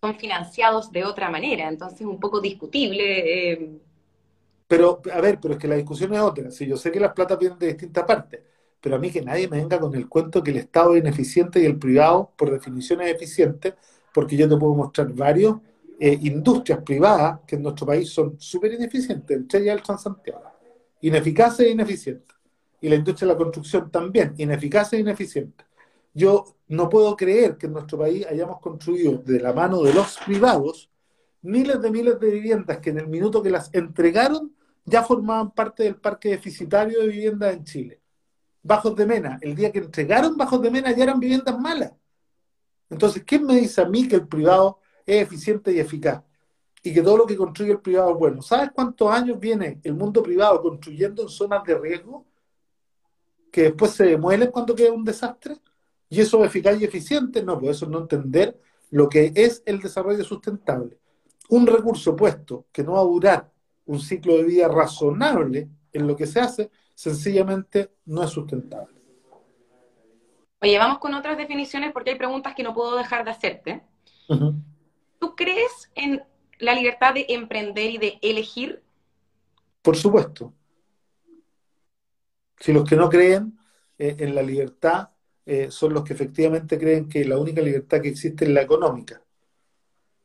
son financiados de otra manera, entonces es un poco discutible. Eh. Pero, a ver, pero es que la discusión es otra. Si yo sé que las platas vienen de distintas partes, pero a mí que nadie me venga con el cuento que el Estado es ineficiente y el privado, por definición, es eficiente, porque yo te puedo mostrar varios eh, industrias privadas que en nuestro país son súper ineficientes, entre ellas el San Santiago. Ineficaces e ineficientes. Y la industria de la construcción también, ineficaz e ineficiente. Yo no puedo creer que en nuestro país hayamos construido de la mano de los privados miles de miles de viviendas que en el minuto que las entregaron ya formaban parte del parque deficitario de viviendas en Chile. Bajos de Mena, el día que entregaron Bajos de Mena ya eran viviendas malas. Entonces, ¿quién me dice a mí que el privado es eficiente y eficaz? Y que todo lo que construye el privado es bueno. ¿Sabes cuántos años viene el mundo privado construyendo en zonas de riesgo que después se demuelen cuando queda un desastre? ¿Y eso es eficaz y eficiente? No, pues eso es no entender lo que es el desarrollo sustentable. Un recurso puesto que no va a durar un ciclo de vida razonable en lo que se hace, sencillamente no es sustentable. Oye, vamos con otras definiciones porque hay preguntas que no puedo dejar de hacerte. ¿Tú crees en la libertad de emprender y de elegir? Por supuesto. Si los que no creen eh, en la libertad eh, son los que efectivamente creen que la única libertad que existe es la económica.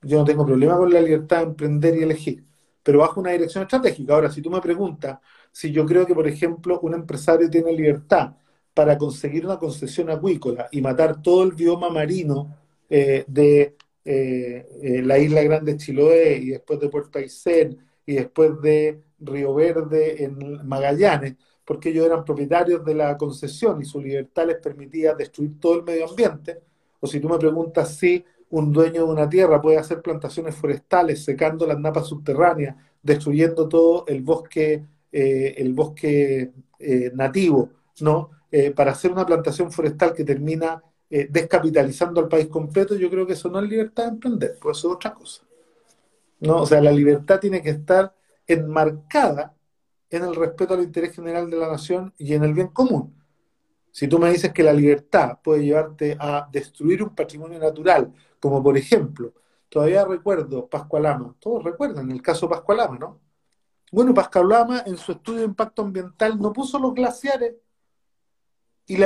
Yo no tengo problema con la libertad de emprender y elegir, pero bajo una dirección estratégica. Ahora, si tú me preguntas si yo creo que, por ejemplo, un empresario tiene libertad para conseguir una concesión acuícola y matar todo el bioma marino eh, de eh, la isla Grande Chiloé y después de Puerto Aysén y después de Río Verde en Magallanes, porque ellos eran propietarios de la concesión y su libertad les permitía destruir todo el medio ambiente. O si tú me preguntas si un dueño de una tierra puede hacer plantaciones forestales secando las napas subterráneas, destruyendo todo el bosque, eh, el bosque eh, nativo, ¿no? Eh, para hacer una plantación forestal que termina descapitalizando al país completo, yo creo que eso no es libertad de emprender, pues eso es otra cosa. ¿no? O sea, la libertad tiene que estar enmarcada en el respeto al interés general de la nación y en el bien común. Si tú me dices que la libertad puede llevarte a destruir un patrimonio natural, como por ejemplo, todavía recuerdo Pascualama, todos recuerdan el caso Pascualama, ¿no? Bueno, Pascualama en su estudio de impacto ambiental no puso los glaciares y,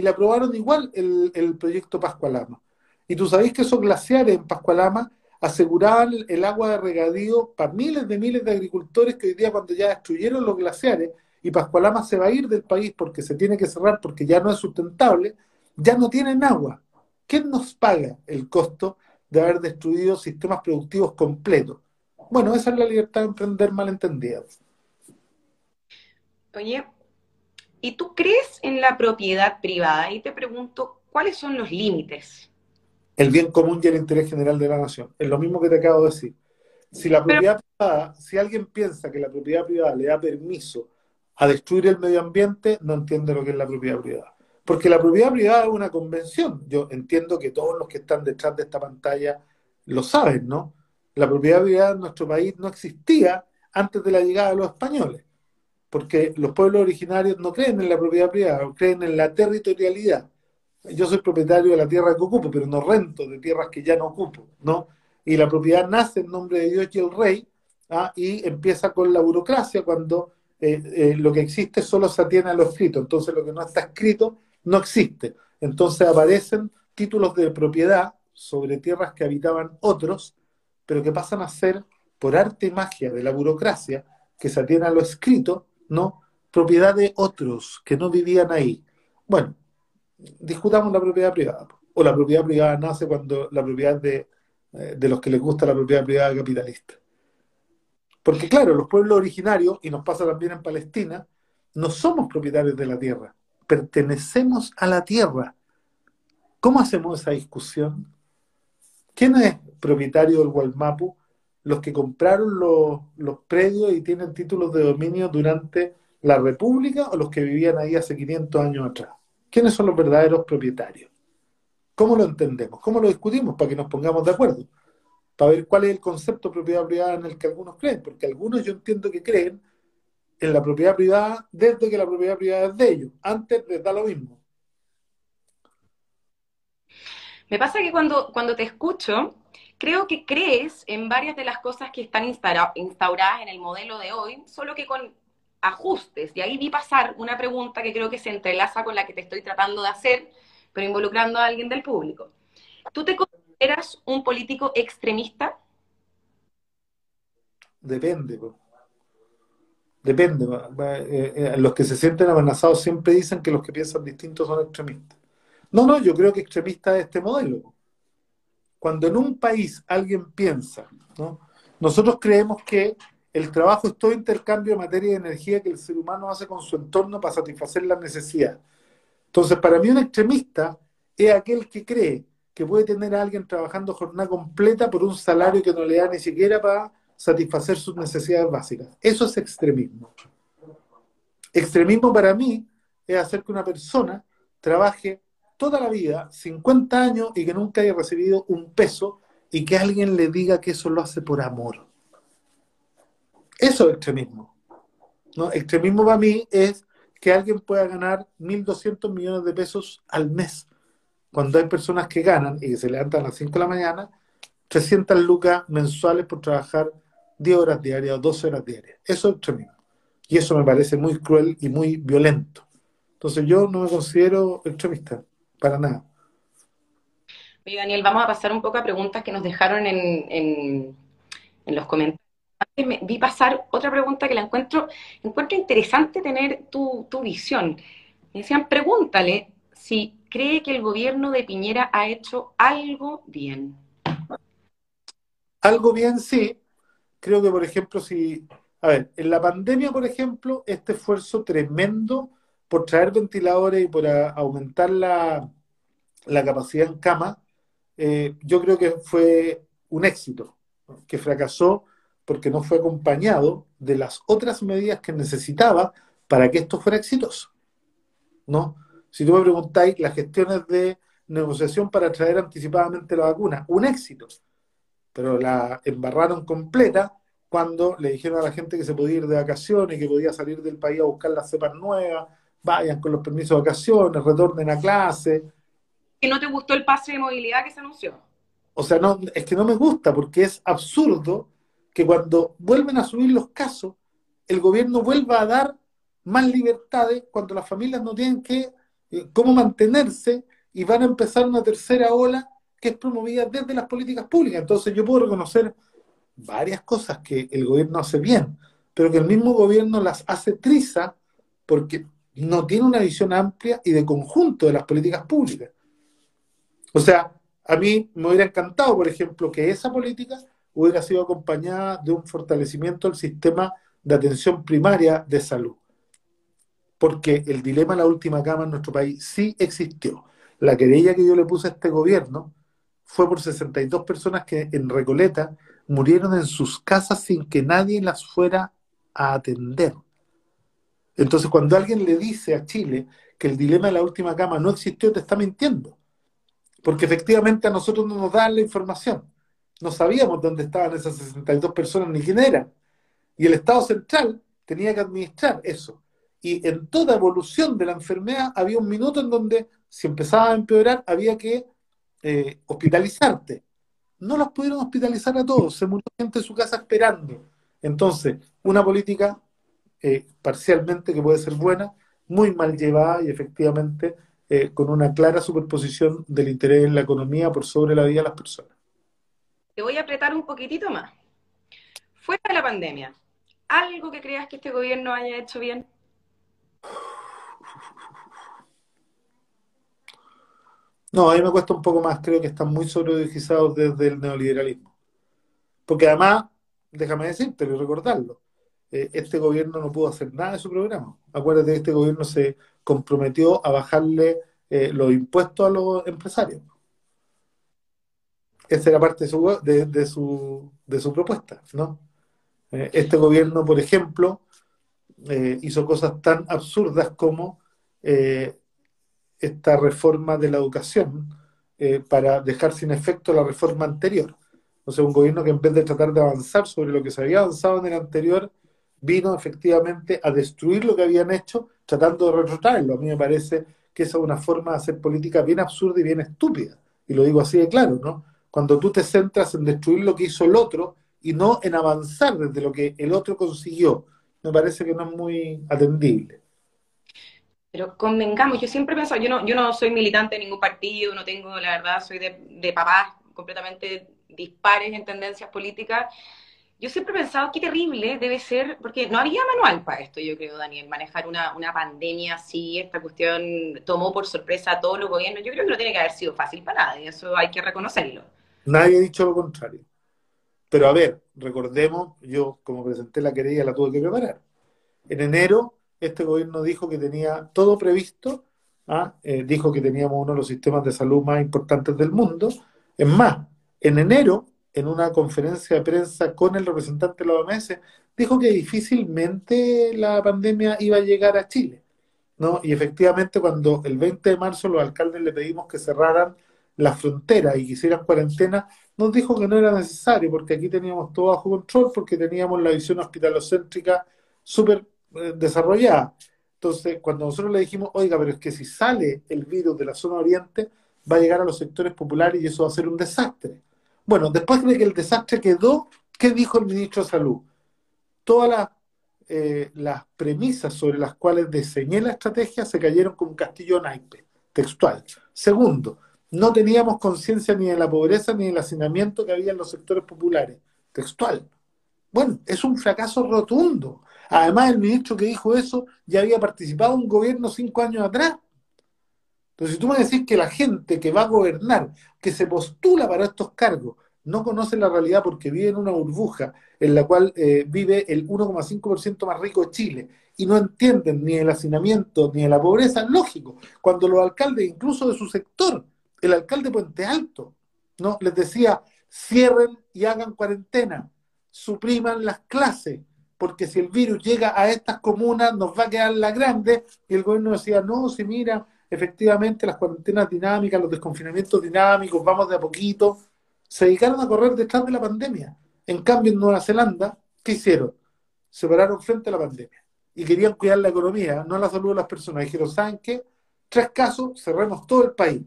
le aprobaron igual el, el proyecto Pascualama. Y tú sabéis que esos glaciares en Pascualama aseguraban el agua de regadío para miles de miles de agricultores que hoy día cuando ya destruyeron los glaciares y Pascualama se va a ir del país porque se tiene que cerrar porque ya no es sustentable, ya no tienen agua. ¿Quién nos paga el costo de haber destruido sistemas productivos completos? Bueno, esa es la libertad de emprender malentendida. Oye, ¿y tú crees en la propiedad privada? Y te pregunto, ¿cuáles son los límites? el bien común y el interés general de la nación. Es lo mismo que te acabo de decir. Si la propiedad privada, si alguien piensa que la propiedad privada le da permiso a destruir el medio ambiente, no entiende lo que es la propiedad privada. Porque la propiedad privada es una convención. Yo entiendo que todos los que están detrás de esta pantalla lo saben, ¿no? La propiedad privada en nuestro país no existía antes de la llegada de los españoles. Porque los pueblos originarios no creen en la propiedad privada, creen en la territorialidad yo soy propietario de la tierra que ocupo, pero no rento de tierras que ya no ocupo, ¿no? Y la propiedad nace en nombre de Dios y el rey, ¿ah? y empieza con la burocracia cuando eh, eh, lo que existe solo se atiene a lo escrito, entonces lo que no está escrito no existe. Entonces aparecen títulos de propiedad sobre tierras que habitaban otros, pero que pasan a ser, por arte y magia de la burocracia, que se atiene a lo escrito, ¿no? Propiedad de otros que no vivían ahí. Bueno, discutamos la propiedad privada. O la propiedad privada nace cuando la propiedad de, eh, de los que les gusta la propiedad privada capitalista. Porque claro, los pueblos originarios, y nos pasa también en Palestina, no somos propietarios de la tierra, pertenecemos a la tierra. ¿Cómo hacemos esa discusión? ¿Quién es propietario del Gualmapu? Los que compraron los, los predios y tienen títulos de dominio durante la República o los que vivían ahí hace 500 años atrás. ¿Quiénes son los verdaderos propietarios? ¿Cómo lo entendemos? ¿Cómo lo discutimos para que nos pongamos de acuerdo? Para ver cuál es el concepto de propiedad privada en el que algunos creen, porque algunos yo entiendo que creen en la propiedad privada desde que la propiedad privada es de ellos. Antes les da lo mismo. Me pasa que cuando, cuando te escucho, creo que crees en varias de las cosas que están instauradas en el modelo de hoy, solo que con ajustes. Y ahí vi pasar una pregunta que creo que se entrelaza con la que te estoy tratando de hacer, pero involucrando a alguien del público. ¿Tú te consideras un político extremista? Depende. Depende. Eh, eh, los que se sienten amenazados siempre dicen que los que piensan distintos son extremistas. No, no, yo creo que extremista es este modelo. Cuando en un país alguien piensa, ¿no? nosotros creemos que el trabajo es todo intercambio de materia y energía que el ser humano hace con su entorno para satisfacer las necesidades. Entonces, para mí un extremista es aquel que cree que puede tener a alguien trabajando jornada completa por un salario que no le da ni siquiera para satisfacer sus necesidades básicas. Eso es extremismo. Extremismo para mí es hacer que una persona trabaje toda la vida, 50 años, y que nunca haya recibido un peso y que alguien le diga que eso lo hace por amor. Eso es extremismo. ¿no? Extremismo para mí es que alguien pueda ganar 1.200 millones de pesos al mes, cuando hay personas que ganan y que se levantan a las 5 de la mañana, 300 lucas mensuales por trabajar 10 horas diarias o 12 horas diarias. Eso es extremismo. Y eso me parece muy cruel y muy violento. Entonces yo no me considero extremista, para nada. Oye, Daniel, vamos a pasar un poco a preguntas que nos dejaron en, en los comentarios me vi pasar otra pregunta que la encuentro, encuentro interesante tener tu, visión. Me decían, pregúntale si cree que el gobierno de Piñera ha hecho algo bien? Algo bien, sí. Creo que, por ejemplo, si... A ver, en la pandemia, por ejemplo, este esfuerzo tremendo por traer ventiladores y por aumentar la, capacidad en cama, eh, yo creo que fue un éxito, que fracasó porque no fue acompañado de las otras medidas que necesitaba para que esto fuera exitoso. ¿No? Si tú me preguntáis, las gestiones de negociación para traer anticipadamente la vacuna, un éxito, pero la embarraron completa cuando le dijeron a la gente que se podía ir de vacaciones, que podía salir del país a buscar las cepas nuevas, vayan con los permisos de vacaciones, retornen a clase. ¿Que no te gustó el pase de movilidad que se anunció? O sea, no, es que no me gusta porque es absurdo que cuando vuelven a subir los casos, el gobierno vuelva a dar más libertades cuando las familias no tienen que eh, cómo mantenerse y van a empezar una tercera ola que es promovida desde las políticas públicas. Entonces yo puedo reconocer varias cosas que el gobierno hace bien, pero que el mismo gobierno las hace triza porque no tiene una visión amplia y de conjunto de las políticas públicas. O sea, a mí me hubiera encantado, por ejemplo, que esa política hubiera sido acompañada de un fortalecimiento del sistema de atención primaria de salud. Porque el dilema en la última cama en nuestro país sí existió. La querella que yo le puse a este gobierno fue por 62 personas que en Recoleta murieron en sus casas sin que nadie las fuera a atender. Entonces, cuando alguien le dice a Chile que el dilema de la última cama no existió, te está mintiendo. Porque efectivamente a nosotros no nos dan la información. No sabíamos dónde estaban esas 62 personas ni quién eran. Y el Estado central tenía que administrar eso. Y en toda evolución de la enfermedad había un minuto en donde, si empezaba a empeorar, había que eh, hospitalizarte. No los pudieron hospitalizar a todos, se murió gente en su casa esperando. Entonces, una política eh, parcialmente que puede ser buena, muy mal llevada y efectivamente eh, con una clara superposición del interés en la economía por sobre la vida de las personas. Te voy a apretar un poquitito más. Fuera de la pandemia, ¿algo que creas que este gobierno haya hecho bien? No, a mí me cuesta un poco más, creo que están muy sobreutilizados desde el neoliberalismo. Porque además, déjame decirte y recordarlo, eh, este gobierno no pudo hacer nada de su programa. Acuérdate que este gobierno se comprometió a bajarle eh, los impuestos a los empresarios. Esa era parte de su, de, su, de su propuesta, ¿no? Eh, este gobierno, por ejemplo, hizo cosas tan absurdas como esta reforma de la educación para dejar sin efecto la reforma anterior. O sea, un gobierno que en vez de tratar de avanzar sobre lo que se había avanzado en el anterior, vino efectivamente a destruir lo que habían hecho tratando de retrotraerlo. A mí me parece que esa es una forma de hacer política bien absurda y bien estúpida. Y lo digo así de claro, ¿no? Cuando tú te centras en destruir lo que hizo el otro y no en avanzar desde lo que el otro consiguió, me parece que no es muy atendible. Pero convengamos, yo siempre he pensado, yo no, yo no soy militante de ningún partido, no tengo, la verdad, soy de, de papás completamente dispares en tendencias políticas, yo siempre he pensado qué terrible debe ser, porque no había manual para esto, yo creo, Daniel, manejar una, pandemia así, esta cuestión tomó por sorpresa a todos los gobiernos. Yo creo que no tiene que haber sido fácil para nadie, eso hay que reconocerlo. Nadie ha dicho lo contrario. Pero a ver, recordemos, yo como presenté la querella la tuve que preparar. En enero, este gobierno dijo que tenía todo previsto, ¿ah? eh, dijo que teníamos uno de los sistemas de salud más importantes del mundo. Es más, en enero en una conferencia de prensa con el representante de la OMS, dijo que difícilmente la pandemia iba a llegar a Chile. ¿no? Y efectivamente, cuando el 20 de marzo los alcaldes le pedimos que cerraran la frontera y que hicieran cuarentena, nos dijo que no era necesario, porque aquí teníamos todo bajo control, porque teníamos la visión hospitalocéntrica súper desarrollada. Entonces, cuando nosotros le dijimos, oiga, pero es que si sale el virus de la zona oriente, va a llegar a los sectores populares y eso va a ser un desastre. Bueno, después de que el desastre quedó, ¿qué dijo el ministro de Salud? Todas eh, las, premisas sobre las cuales diseñé la estrategia se cayeron como un castillo naipe, textual. Segundo, no teníamos conciencia ni de la pobreza ni del hacinamiento que había en los sectores populares, textual. Bueno, es un fracaso rotundo. Además, el ministro que dijo eso ya había participado en un gobierno cinco años atrás. Entonces, si tú me decís que la gente que va a gobernar, que se postula para estos cargos, no conoce la realidad porque vive en una burbuja en la cual eh, vive el 1,5% más rico de Chile y no entienden ni el hacinamiento ni la pobreza, lógico, cuando los alcaldes, incluso de su sector, el alcalde Puente Alto, ¿no? les decía, cierren y hagan cuarentena, supriman las clases, porque si el virus llega a estas comunas nos va a quedar la grande, y el gobierno decía, no, si mira, efectivamente las cuarentenas dinámicas, los desconfinamientos dinámicos, vamos de a poquito, se dedicaron a correr detrás de la pandemia. En cambio, en Nueva Zelanda, ¿qué hicieron? Se pararon frente a la pandemia y querían cuidar la economía, no la salud de las personas. Dijeron, ¿saben qué? Tres casos, cerremos todo el país.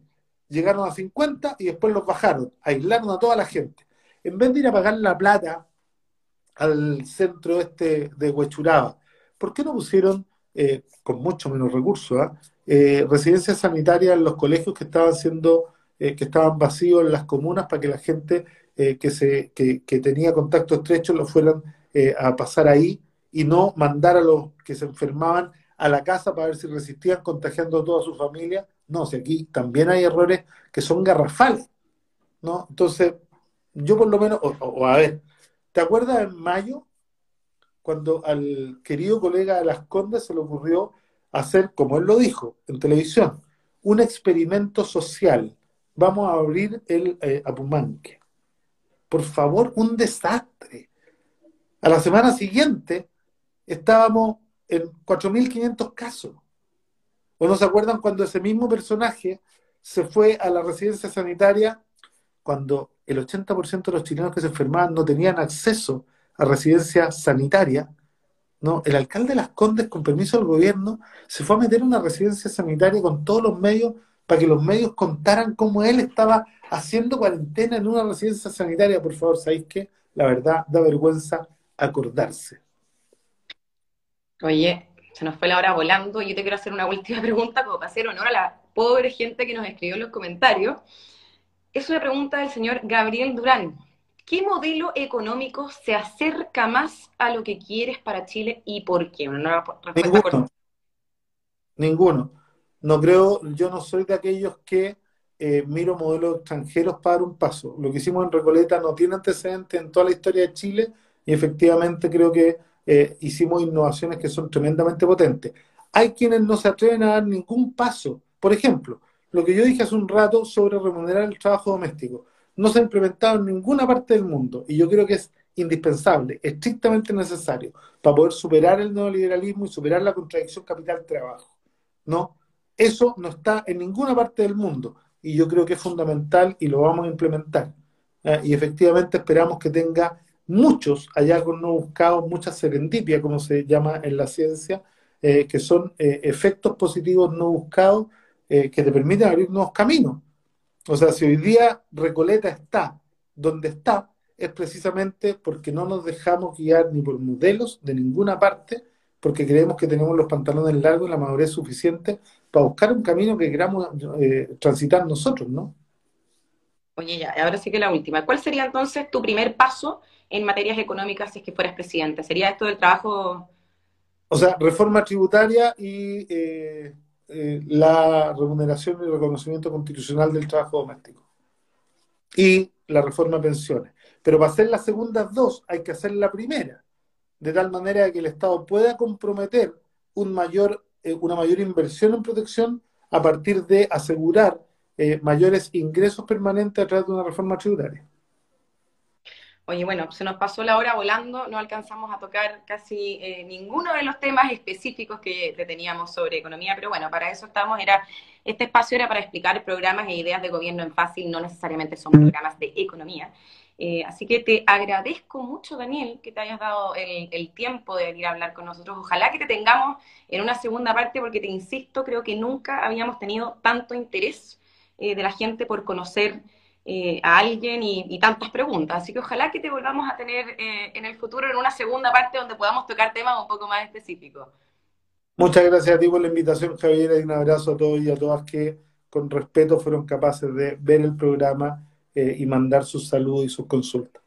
Llegaron a 50 y después los bajaron, aislaron a toda la gente. En vez de ir a pagar la plata al centro este de Huechuraba, ¿por qué no pusieron, eh, con mucho menos recursos, ¿ah? eh, residencias sanitarias en los colegios que estaban siendo eh, que estaban vacíos en las comunas para que la gente eh, que, se, que, tenía contacto estrecho lo fueran eh, a pasar ahí y no mandar a los que se enfermaban a la casa para ver si resistían contagiando a toda su familia. No, si aquí también hay errores que son garrafales, ¿no? Entonces, yo por lo menos, o, a ver, ¿te acuerdas en mayo cuando al querido colega de Las Condes se le ocurrió hacer, como él lo dijo en televisión, un experimento social vamos a abrir el eh, Apumanque. Por favor, un desastre. A la semana siguiente estábamos en 4.500 casos. ¿O no se acuerdan cuando ese mismo personaje se fue a la residencia sanitaria cuando el 80% de los chilenos que se enfermaban no tenían acceso a residencia sanitaria? ¿no? El alcalde de Las Condes, con permiso del gobierno, se fue a meter en una residencia sanitaria con todos los medios para que los medios contaran cómo él estaba haciendo cuarentena en una residencia sanitaria. Por favor, ¿sabéis qué? La verdad, da vergüenza acordarse. Oye, se nos fue la hora volando. Yo te quiero hacer una última pregunta como para hacer honor a la pobre gente que nos escribió en los comentarios. Es una pregunta del señor Gabriel Durán. ¿Qué modelo económico se acerca más a lo que quieres para Chile y por qué? Una Ninguno. Ninguno no creo, yo no soy de aquellos que eh, miro modelos extranjeros para dar un paso. Lo que hicimos en Recoleta no tiene antecedentes en toda la historia de Chile y efectivamente creo que eh, hicimos innovaciones que son tremendamente potentes. Hay quienes no se atreven a dar ningún paso. Por ejemplo, lo que yo dije hace un rato sobre remunerar el trabajo doméstico. No se ha implementado en ninguna parte del mundo y yo creo que es indispensable, estrictamente necesario para poder superar el neoliberalismo y superar la contradicción capital-trabajo. ¿no? Eso no está en ninguna parte del mundo y yo creo que es fundamental y lo vamos a implementar. ¿eh? y efectivamente esperamos que tenga muchos hallazgos no buscados, mucha serendipia, como se llama en la ciencia, eh, que son eh, efectos positivos no buscados que te permiten abrir nuevos caminos. O sea, si hoy día Recoleta está donde está, es precisamente porque no nos dejamos guiar ni por modelos de ninguna parte, porque creemos que tenemos los pantalones largos y la madurez suficiente para buscar un camino que queramos eh, transitar nosotros, ¿no? Oye, ya, ahora sí que la última. ¿Cuál sería entonces tu primer paso en materias económicas si es que fueras presidente? ¿Sería esto del trabajo? O sea, reforma tributaria y eh, eh, la remuneración y reconocimiento constitucional del trabajo doméstico. Y la reforma de pensiones. Pero para hacer las segundas dos hay que hacer la primera de tal manera que el Estado pueda comprometer un mayor, eh, una mayor inversión en protección a partir de asegurar eh, mayores ingresos permanentes a través de una reforma tributaria. Oye, bueno, se nos pasó la hora volando, no alcanzamos a tocar casi eh, ninguno de los temas específicos que teníamos sobre economía, pero bueno, para eso estamos, era, este espacio era para explicar programas e ideas de gobierno en fácil, no necesariamente son programas de economía. Eh, así que te agradezco mucho, Daniel, que te hayas dado el, tiempo de venir a hablar con nosotros. Ojalá que te tengamos en una segunda parte, porque te insisto, creo que nunca habíamos tenido tanto interés eh, de la gente por conocer eh, a alguien y, tantas preguntas. Así que ojalá que te volvamos a tener en el futuro en una segunda parte donde podamos tocar temas un poco más específicos. Muchas gracias a ti por la invitación, Javier, y un abrazo a todos y a todas que con respeto fueron capaces de ver el programa eh, y mandar sus saludos y sus consultas.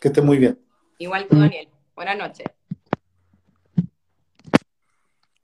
Que esté muy bien. Igual tú, Daniel. Buenas noches.